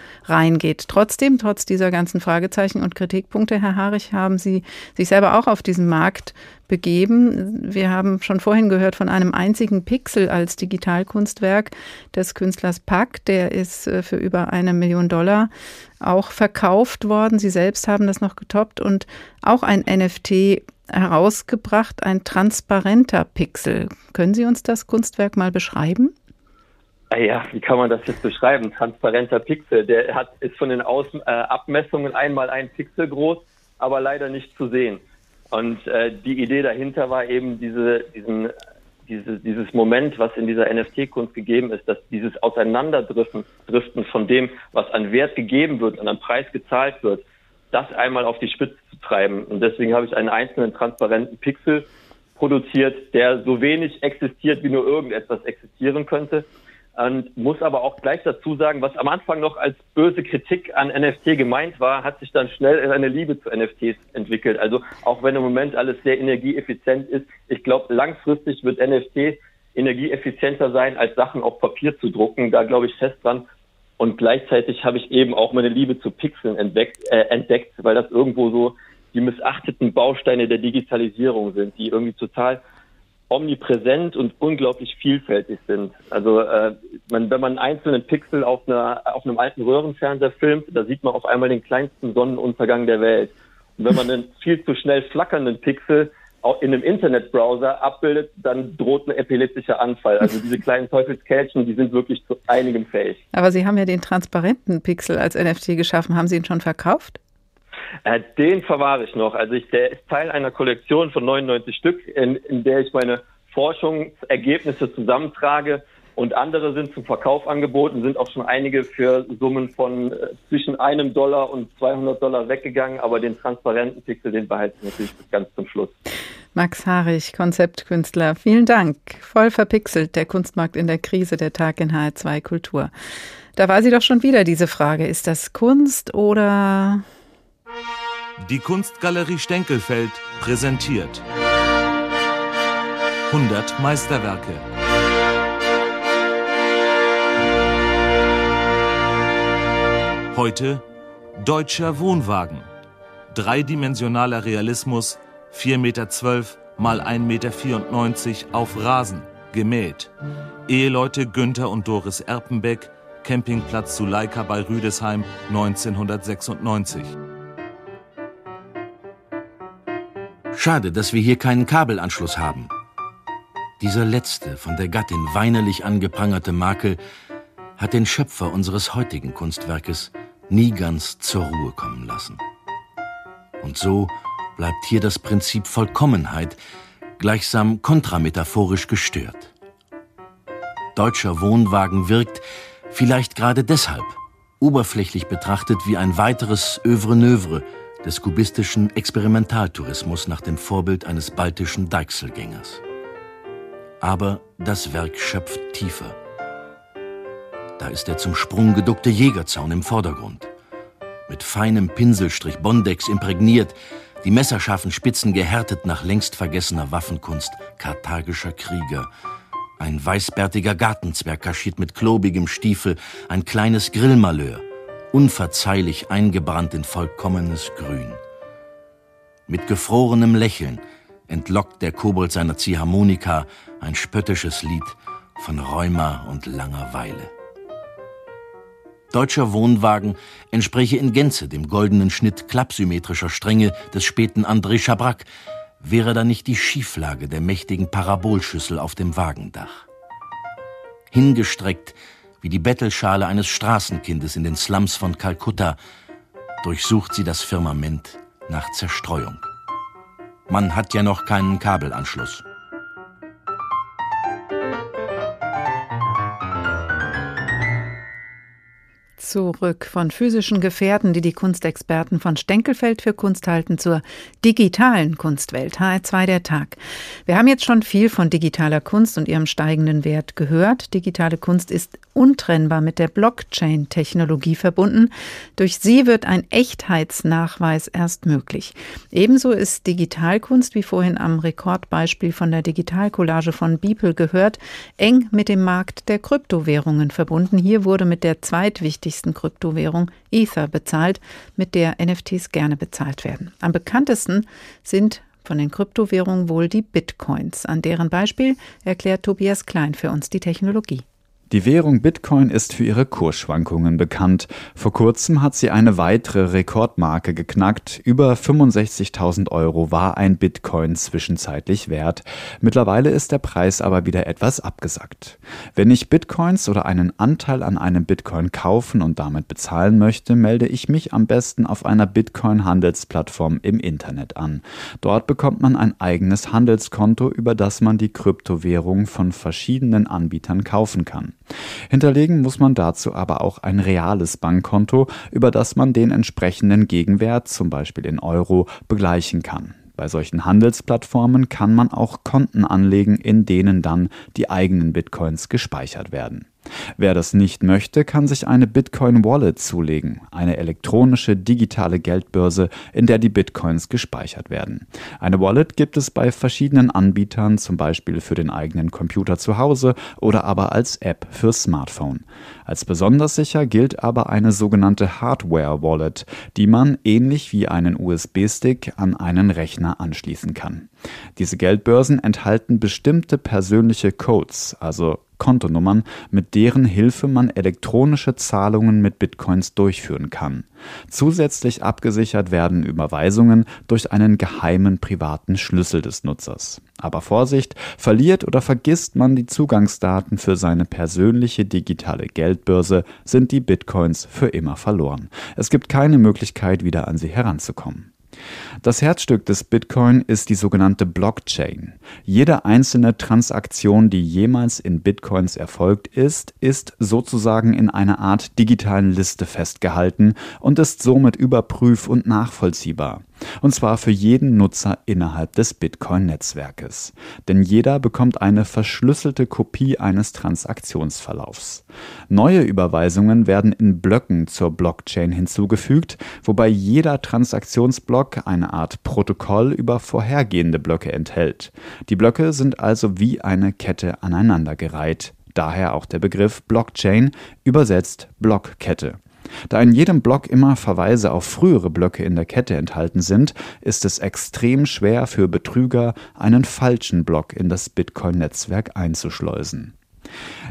reingeht. Trotzdem, trotz dieser ganzen Fragezeichen und Kritikpunkte, Herr Harich, haben Sie sich selber auch auf diesen Markt begeben. Wir haben schon vorhin gehört von einem einzigen Pixel als Digitalkunstwerk des Künstlers Pack. Der ist äh, für über eine Million Dollar auch verkauft worden. Sie selbst haben das noch getoppt und auch ein NFT herausgebracht, ein transparenter Pixel. Können Sie uns das Kunstwerk mal beschreiben? Ah ja, wie kann man das jetzt beschreiben? Transparenter Pixel. Der hat, ist von den Außen, äh, Abmessungen einmal ein Pixel groß aber leider nicht zu sehen. Und äh, die Idee dahinter war eben diese, diesen, diese, dieses Moment, was in dieser NFT-Kunst gegeben ist, dass dieses Auseinanderdriften Driften von dem, was an Wert gegeben wird und an Preis gezahlt wird, das einmal auf die Spitze zu treiben. Und deswegen habe ich einen einzelnen transparenten Pixel produziert, der so wenig existiert, wie nur irgendetwas existieren könnte und muss aber auch gleich dazu sagen, was am Anfang noch als böse Kritik an NFT gemeint war, hat sich dann schnell eine Liebe zu NFTs entwickelt. Also auch wenn im Moment alles sehr energieeffizient ist, ich glaube, langfristig wird NFT energieeffizienter sein, als Sachen auf Papier zu drucken. Da glaube ich fest dran. Und gleichzeitig habe ich eben auch meine Liebe zu Pixeln entdeckt, äh, entdeckt, weil das irgendwo so die missachteten Bausteine der Digitalisierung sind, die irgendwie total omnipräsent und unglaublich vielfältig sind. Also äh, man, wenn man einen einzelnen Pixel auf, einer, auf einem alten Röhrenfernseher filmt, da sieht man auf einmal den kleinsten Sonnenuntergang der Welt. Und wenn man einen viel zu schnell flackernden Pixel auch in einem Internetbrowser abbildet, dann droht ein epileptischer Anfall. Also diese kleinen Teufelskälchen, die sind wirklich zu einigem fähig. Aber Sie haben ja den transparenten Pixel als NFT geschaffen. Haben Sie ihn schon verkauft? Äh, den verwahre ich noch. Also ich, der ist Teil einer Kollektion von 99 Stück, in, in der ich meine Forschungsergebnisse zusammentrage und andere sind zum Verkauf angeboten, sind auch schon einige für Summen von äh, zwischen einem Dollar und 200 Dollar weggegangen, aber den transparenten Pixel, den behalte ich natürlich bis ganz zum Schluss. Max Harich, Konzeptkünstler, vielen Dank. Voll verpixelt, der Kunstmarkt in der Krise, der Tag in HR2 Kultur. Da war sie doch schon wieder diese Frage, ist das Kunst oder... Die Kunstgalerie Stenkelfeld präsentiert 100 Meisterwerke. Heute Deutscher Wohnwagen. Dreidimensionaler Realismus 4,12 Meter mal 1,94 Meter auf Rasen, gemäht. Eheleute Günther und Doris Erpenbeck, Campingplatz Suleika bei Rüdesheim 1996. Schade, dass wir hier keinen Kabelanschluss haben. Dieser letzte, von der Gattin weinerlich angeprangerte Makel hat den Schöpfer unseres heutigen Kunstwerkes nie ganz zur Ruhe kommen lassen. Und so bleibt hier das Prinzip Vollkommenheit gleichsam kontrametaphorisch gestört. Deutscher Wohnwagen wirkt, vielleicht gerade deshalb, oberflächlich betrachtet wie ein weiteres Övre Növre des kubistischen Experimentaltourismus nach dem Vorbild eines baltischen Deichselgängers. Aber das Werk schöpft tiefer. Da ist der zum Sprung geduckte Jägerzaun im Vordergrund. Mit feinem Pinselstrich Bondex imprägniert, die messerscharfen Spitzen gehärtet nach längst vergessener Waffenkunst karthagischer Krieger. Ein weißbärtiger Gartenzwerg kaschiert mit klobigem Stiefel, ein kleines Grillmalheur, unverzeihlich eingebrannt in vollkommenes Grün. Mit gefrorenem Lächeln entlockt der Kobold seiner Ziehharmonika ein spöttisches Lied von Rheuma und Langeweile. Deutscher Wohnwagen entspräche in Gänze dem goldenen Schnitt klappsymmetrischer Stränge des späten André Chabrac, wäre da nicht die Schieflage der mächtigen Parabolschüssel auf dem Wagendach. Hingestreckt wie die Bettelschale eines Straßenkindes in den Slums von Kalkutta, durchsucht sie das Firmament nach Zerstreuung. Man hat ja noch keinen Kabelanschluss. Zurück von physischen Gefährten, die die Kunstexperten von Stenkelfeld für Kunst halten, zur digitalen Kunstwelt. HR2 der Tag. Wir haben jetzt schon viel von digitaler Kunst und ihrem steigenden Wert gehört. Digitale Kunst ist untrennbar mit der Blockchain-Technologie verbunden. Durch sie wird ein Echtheitsnachweis erst möglich. Ebenso ist Digitalkunst, wie vorhin am Rekordbeispiel von der Digitalcollage von Beeple gehört, eng mit dem Markt der Kryptowährungen verbunden. Hier wurde mit der zweitwichtigsten Kryptowährung Ether bezahlt, mit der NFTs gerne bezahlt werden. Am bekanntesten sind von den Kryptowährungen wohl die Bitcoins. An deren Beispiel erklärt Tobias Klein für uns die Technologie. Die Währung Bitcoin ist für ihre Kursschwankungen bekannt. Vor kurzem hat sie eine weitere Rekordmarke geknackt. Über 65.000 Euro war ein Bitcoin zwischenzeitlich wert. Mittlerweile ist der Preis aber wieder etwas abgesackt. Wenn ich Bitcoins oder einen Anteil an einem Bitcoin kaufen und damit bezahlen möchte, melde ich mich am besten auf einer Bitcoin-Handelsplattform im Internet an. Dort bekommt man ein eigenes Handelskonto, über das man die Kryptowährung von verschiedenen Anbietern kaufen kann. Hinterlegen muss man dazu aber auch ein reales Bankkonto, über das man den entsprechenden Gegenwert, zum Beispiel in Euro, begleichen kann. Bei solchen Handelsplattformen kann man auch Konten anlegen, in denen dann die eigenen Bitcoins gespeichert werden. Wer das nicht möchte, kann sich eine Bitcoin Wallet zulegen, eine elektronische digitale Geldbörse, in der die Bitcoins gespeichert werden. Eine Wallet gibt es bei verschiedenen Anbietern, zum Beispiel für den eigenen Computer zu Hause oder aber als App fürs Smartphone. Als besonders sicher gilt aber eine sogenannte Hardware Wallet, die man ähnlich wie einen USB-Stick an einen Rechner anschließen kann. Diese Geldbörsen enthalten bestimmte persönliche Codes, also Kontonummern, mit deren Hilfe man elektronische Zahlungen mit Bitcoins durchführen kann. Zusätzlich abgesichert werden Überweisungen durch einen geheimen privaten Schlüssel des Nutzers. Aber Vorsicht, verliert oder vergisst man die Zugangsdaten für seine persönliche digitale Geldbörse, sind die Bitcoins für immer verloren. Es gibt keine Möglichkeit, wieder an sie heranzukommen. Das Herzstück des Bitcoin ist die sogenannte Blockchain. Jede einzelne Transaktion, die jemals in Bitcoins erfolgt ist, ist sozusagen in einer Art digitalen Liste festgehalten und ist somit überprüf- und nachvollziehbar. Und zwar für jeden Nutzer innerhalb des Bitcoin-Netzwerkes. Denn jeder bekommt eine verschlüsselte Kopie eines Transaktionsverlaufs. Neue Überweisungen werden in Blöcken zur Blockchain hinzugefügt, wobei jeder Transaktionsblock eine Art Protokoll über vorhergehende Blöcke enthält. Die Blöcke sind also wie eine Kette aneinandergereiht. Daher auch der Begriff Blockchain, übersetzt Blockkette. Da in jedem Block immer Verweise auf frühere Blöcke in der Kette enthalten sind, ist es extrem schwer für Betrüger, einen falschen Block in das Bitcoin-Netzwerk einzuschleusen.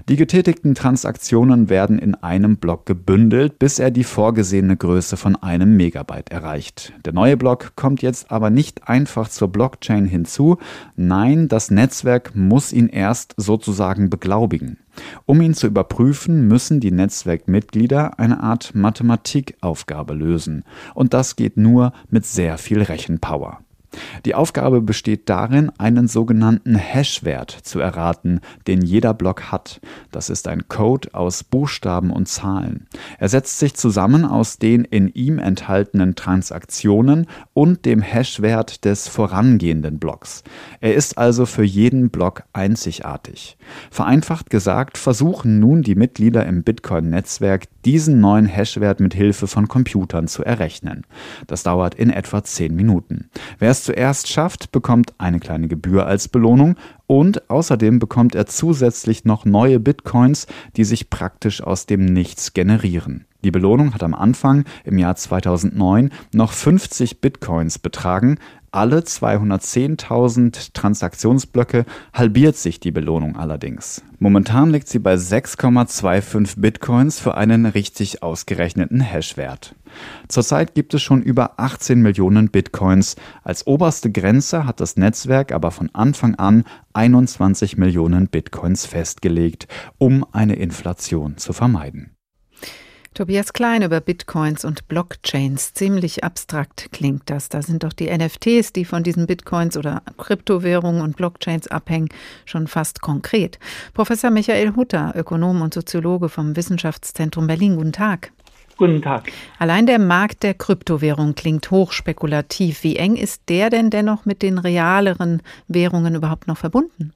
Die getätigten Transaktionen werden in einem Block gebündelt, bis er die vorgesehene Größe von einem Megabyte erreicht. Der neue Block kommt jetzt aber nicht einfach zur Blockchain hinzu, nein, das Netzwerk muss ihn erst sozusagen beglaubigen. Um ihn zu überprüfen, müssen die Netzwerkmitglieder eine Art Mathematikaufgabe lösen, und das geht nur mit sehr viel Rechenpower. Die Aufgabe besteht darin, einen sogenannten Hash-Wert zu erraten, den jeder Block hat. Das ist ein Code aus Buchstaben und Zahlen. Er setzt sich zusammen aus den in ihm enthaltenen Transaktionen und dem Hash-Wert des vorangehenden Blocks. Er ist also für jeden Block einzigartig. Vereinfacht gesagt versuchen nun die Mitglieder im Bitcoin-Netzwerk, diesen neuen Hash-Wert mit Hilfe von Computern zu errechnen. Das dauert in etwa 10 Minuten. Wer es zuerst schafft, bekommt eine kleine Gebühr als Belohnung und außerdem bekommt er zusätzlich noch neue Bitcoins, die sich praktisch aus dem Nichts generieren. Die Belohnung hat am Anfang im Jahr 2009 noch 50 Bitcoins betragen, alle 210.000 Transaktionsblöcke halbiert sich die Belohnung allerdings. Momentan liegt sie bei 6,25 Bitcoins für einen richtig ausgerechneten Hashwert. Zurzeit gibt es schon über 18 Millionen Bitcoins. Als oberste Grenze hat das Netzwerk aber von Anfang an 21 Millionen Bitcoins festgelegt, um eine Inflation zu vermeiden. Tobias Klein über Bitcoins und Blockchains. Ziemlich abstrakt klingt das. Da sind doch die NFTs, die von diesen Bitcoins oder Kryptowährungen und Blockchains abhängen, schon fast konkret. Professor Michael Hutter, Ökonom und Soziologe vom Wissenschaftszentrum Berlin. Guten Tag. Guten Tag. Allein der Markt der Kryptowährung klingt hochspekulativ. Wie eng ist der denn dennoch mit den realeren Währungen überhaupt noch verbunden?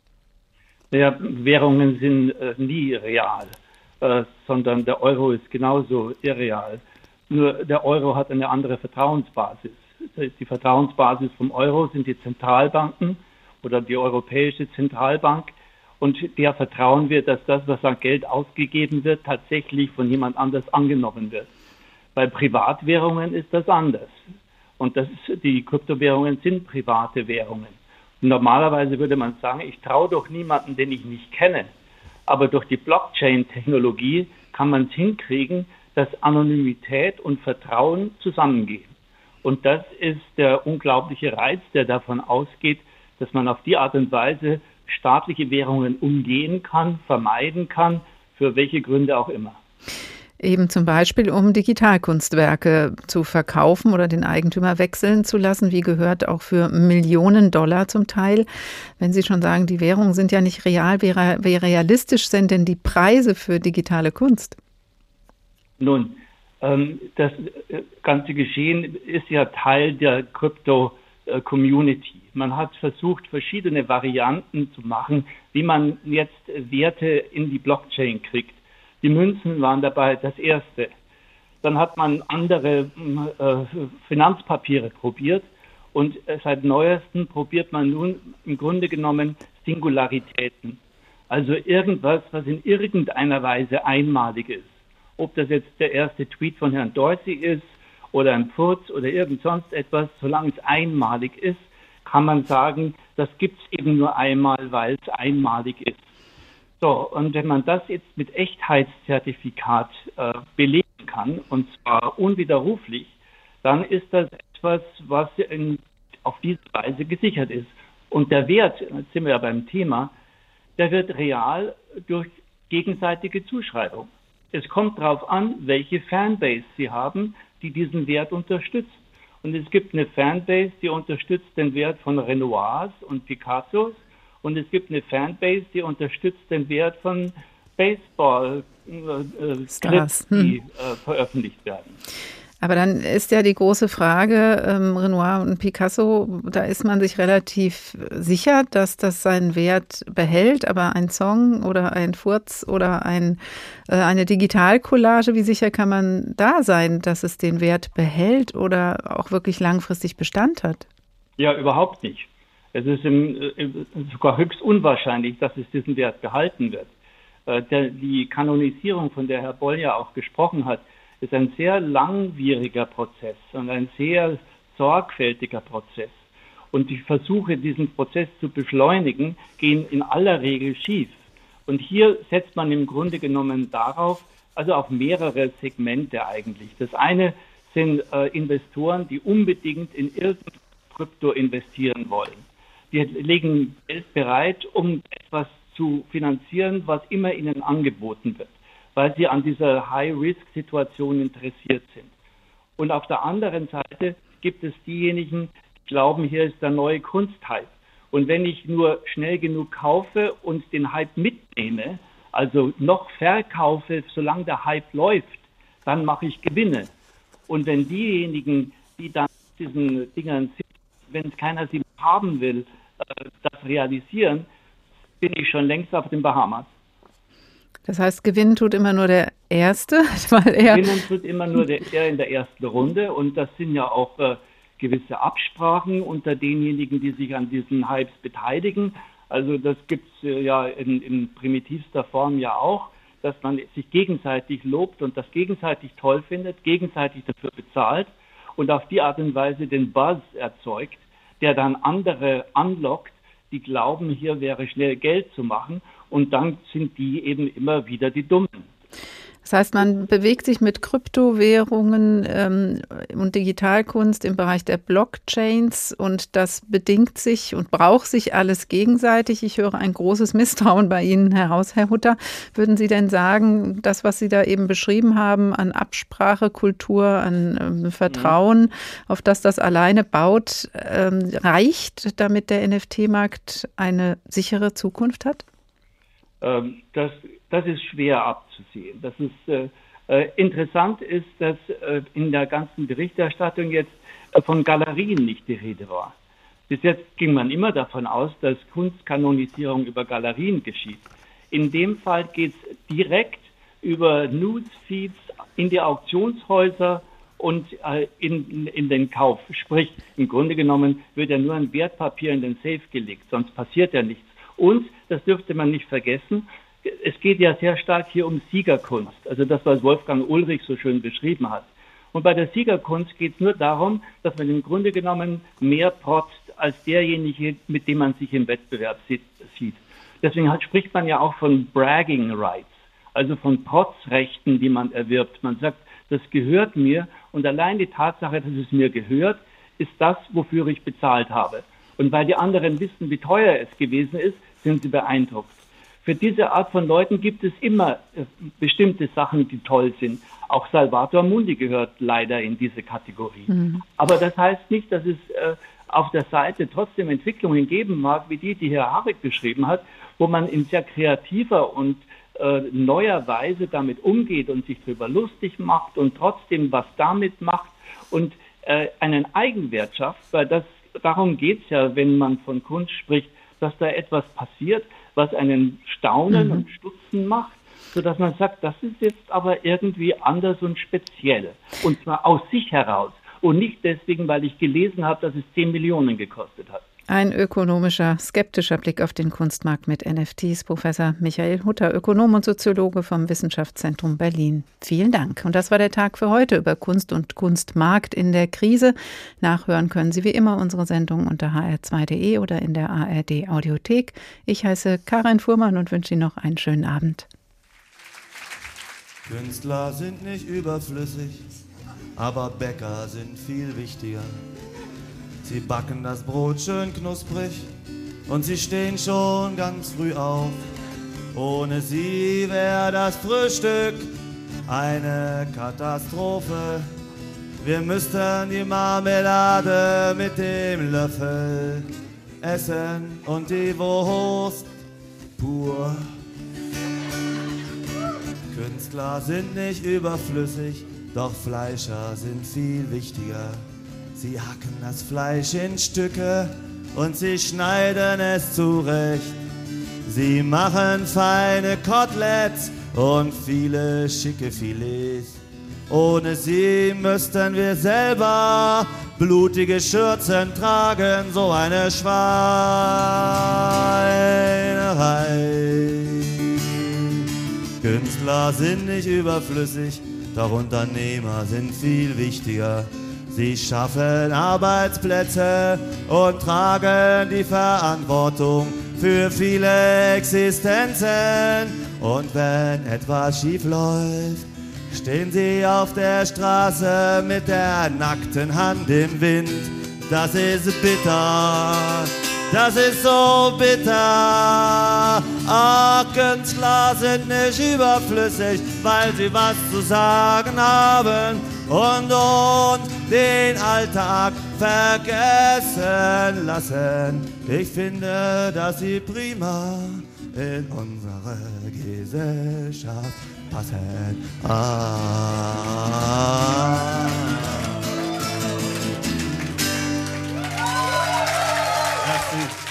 Ja, Währungen sind äh, nie real. Äh, sondern der Euro ist genauso irreal. Nur der Euro hat eine andere Vertrauensbasis. Die Vertrauensbasis vom Euro sind die Zentralbanken oder die Europäische Zentralbank. Und der vertrauen wir, dass das, was an Geld ausgegeben wird, tatsächlich von jemand anders angenommen wird. Bei Privatwährungen ist das anders. Und das die Kryptowährungen sind private Währungen. Normalerweise würde man sagen, ich traue doch niemanden, den ich nicht kenne. Aber durch die Blockchain-Technologie kann man es hinkriegen, dass Anonymität und Vertrauen zusammengehen. Und das ist der unglaubliche Reiz, der davon ausgeht, dass man auf die Art und Weise staatliche Währungen umgehen kann, vermeiden kann, für welche Gründe auch immer. Eben zum Beispiel, um Digitalkunstwerke zu verkaufen oder den Eigentümer wechseln zu lassen, wie gehört auch für Millionen Dollar zum Teil. Wenn Sie schon sagen, die Währungen sind ja nicht real, wie, realistisch sind denn die Preise für digitale Kunst? Nun, ähm, das äh, ganze Geschehen ist ja Teil der Krypto-Community. Man hat versucht, verschiedene Varianten zu machen, wie man jetzt Werte in die Blockchain kriegt. Die Münzen waren dabei das erste. Dann hat man andere äh, Finanzpapiere probiert und seit neuestem probiert man nun im Grunde genommen Singularitäten. Also irgendwas, was in irgendeiner Weise einmalig ist. Ob das jetzt der erste Tweet von Herrn Dorsey ist oder ein Furz oder irgend sonst etwas, solange es einmalig ist, kann man sagen, das gibt es eben nur einmal, weil es einmalig ist. So, und wenn man das jetzt mit Echtheitszertifikat äh, belegen kann, und zwar unwiderruflich, dann ist das etwas, was in, auf diese Weise gesichert ist. Und der Wert, jetzt sind wir ja beim Thema, der wird real durch gegenseitige Zuschreibung. Es kommt darauf an, welche Fanbase Sie haben, die diesen Wert unterstützt. Und es gibt eine Fanbase, die unterstützt den Wert von Renoirs und Picassos und es gibt eine Fanbase, die unterstützt den Wert von Baseball äh, äh hm. die äh, veröffentlicht werden. Aber dann ist ja die große Frage, ähm, Renoir und Picasso, da ist man sich relativ sicher, dass das seinen Wert behält, aber ein Song oder ein Furz oder ein, äh, eine Digitalcollage, wie sicher kann man da sein, dass es den Wert behält oder auch wirklich langfristig Bestand hat? Ja, überhaupt nicht. Es ist im, äh, sogar höchst unwahrscheinlich, dass es diesen Wert behalten wird. Äh, der, die Kanonisierung, von der Herr Boll ja auch gesprochen hat, ist ein sehr langwieriger Prozess und ein sehr sorgfältiger Prozess. Und die Versuche, diesen Prozess zu beschleunigen, gehen in aller Regel schief. Und hier setzt man im Grunde genommen darauf, also auf mehrere Segmente eigentlich. Das eine sind äh, Investoren, die unbedingt in irgendein Krypto investieren wollen. Die legen Geld bereit, um etwas zu finanzieren, was immer ihnen angeboten wird weil sie an dieser High-Risk-Situation interessiert sind. Und auf der anderen Seite gibt es diejenigen, die glauben, hier ist der neue Kunsthype. Und wenn ich nur schnell genug kaufe und den Hype mitnehme, also noch verkaufe, solange der Hype läuft, dann mache ich Gewinne. Und wenn diejenigen, die dann diesen Dingern sind, wenn keiner sie haben will, äh, das realisieren, bin ich schon längst auf den Bahamas. Das heißt, gewinnen tut immer nur der Erste, weil er. Gewinnen tut immer nur der, der in der ersten Runde und das sind ja auch äh, gewisse Absprachen unter denjenigen, die sich an diesen Hypes beteiligen. Also das gibt es äh, ja in, in primitivster Form ja auch, dass man sich gegenseitig lobt und das gegenseitig toll findet, gegenseitig dafür bezahlt und auf die Art und Weise den Buzz erzeugt, der dann andere anlockt, die glauben, hier wäre schnell Geld zu machen und dann sind die eben immer wieder die Dummen. Das heißt, man bewegt sich mit Kryptowährungen ähm, und Digitalkunst im Bereich der Blockchains und das bedingt sich und braucht sich alles gegenseitig. Ich höre ein großes Misstrauen bei Ihnen heraus, Herr Hutter. Würden Sie denn sagen, das, was Sie da eben beschrieben haben an Absprachekultur, an ähm, Vertrauen, mhm. auf das das alleine baut, ähm, reicht, damit der NFT-Markt eine sichere Zukunft hat? Ähm, das, das ist schwer abzusehen. Das ist äh, äh, interessant ist, dass äh, in der ganzen Berichterstattung jetzt äh, von Galerien nicht die Rede war. Bis jetzt ging man immer davon aus, dass Kunstkanonisierung über Galerien geschieht. In dem Fall geht es direkt über Newsfeeds in die Auktionshäuser und äh, in, in den Kauf. Sprich, im Grunde genommen wird ja nur ein Wertpapier in den Safe gelegt, sonst passiert ja nichts. Und, das dürfte man nicht vergessen, es geht ja sehr stark hier um Siegerkunst, also das, was Wolfgang Ulrich so schön beschrieben hat. Und bei der Siegerkunst geht es nur darum, dass man im Grunde genommen mehr protzt als derjenige, mit dem man sich im Wettbewerb sieht. Deswegen halt spricht man ja auch von Bragging Rights, also von Protzrechten, die man erwirbt. Man sagt, das gehört mir und allein die Tatsache, dass es mir gehört, ist das, wofür ich bezahlt habe. Und weil die anderen wissen, wie teuer es gewesen ist, sind sie beeindruckt. Für diese Art von Leuten gibt es immer äh, bestimmte Sachen, die toll sind. Auch Salvator Mundi gehört leider in diese Kategorie. Mhm. Aber das heißt nicht, dass es äh, auf der Seite trotzdem Entwicklungen geben mag, wie die, die Herr Habeck beschrieben hat, wo man in sehr kreativer und äh, neuer Weise damit umgeht und sich darüber lustig macht und trotzdem was damit macht und äh, einen Eigenwert schafft, weil das darum geht es ja, wenn man von Kunst spricht, dass da etwas passiert, was einen staunen mhm. und stutzen macht, sodass man sagt, das ist jetzt aber irgendwie anders und speziell. Und zwar aus sich heraus und nicht deswegen, weil ich gelesen habe, dass es 10 Millionen gekostet hat. Ein ökonomischer, skeptischer Blick auf den Kunstmarkt mit NFTs. Professor Michael Hutter, Ökonom und Soziologe vom Wissenschaftszentrum Berlin. Vielen Dank. Und das war der Tag für heute über Kunst und Kunstmarkt in der Krise. Nachhören können Sie wie immer unsere Sendung unter hr2.de oder in der ARD Audiothek. Ich heiße Karin Fuhrmann und wünsche Ihnen noch einen schönen Abend. Künstler sind nicht überflüssig, aber Bäcker sind viel wichtiger. Sie backen das Brot schön knusprig und sie stehen schon ganz früh auf. Ohne sie wäre das Frühstück eine Katastrophe. Wir müssten die Marmelade mit dem Löffel essen und die Wurst pur. Künstler sind nicht überflüssig, Doch Fleischer sind viel wichtiger. Sie hacken das Fleisch in Stücke und sie schneiden es zurecht. Sie machen feine Koteletts und viele schicke Filets. Ohne sie müssten wir selber blutige Schürzen tragen, so eine Schweinerei. Künstler sind nicht überflüssig, doch Unternehmer sind viel wichtiger. Sie schaffen Arbeitsplätze und tragen die Verantwortung für viele Existenzen. Und wenn etwas schief läuft, stehen sie auf der Straße mit der nackten Hand im Wind. Das ist bitter, das ist so bitter. Ach, Künstler sind nicht überflüssig, weil sie was zu sagen haben und uns den Alltag vergessen lassen. Ich finde, dass sie prima in unsere Gesellschaft passen. Ah. Merci.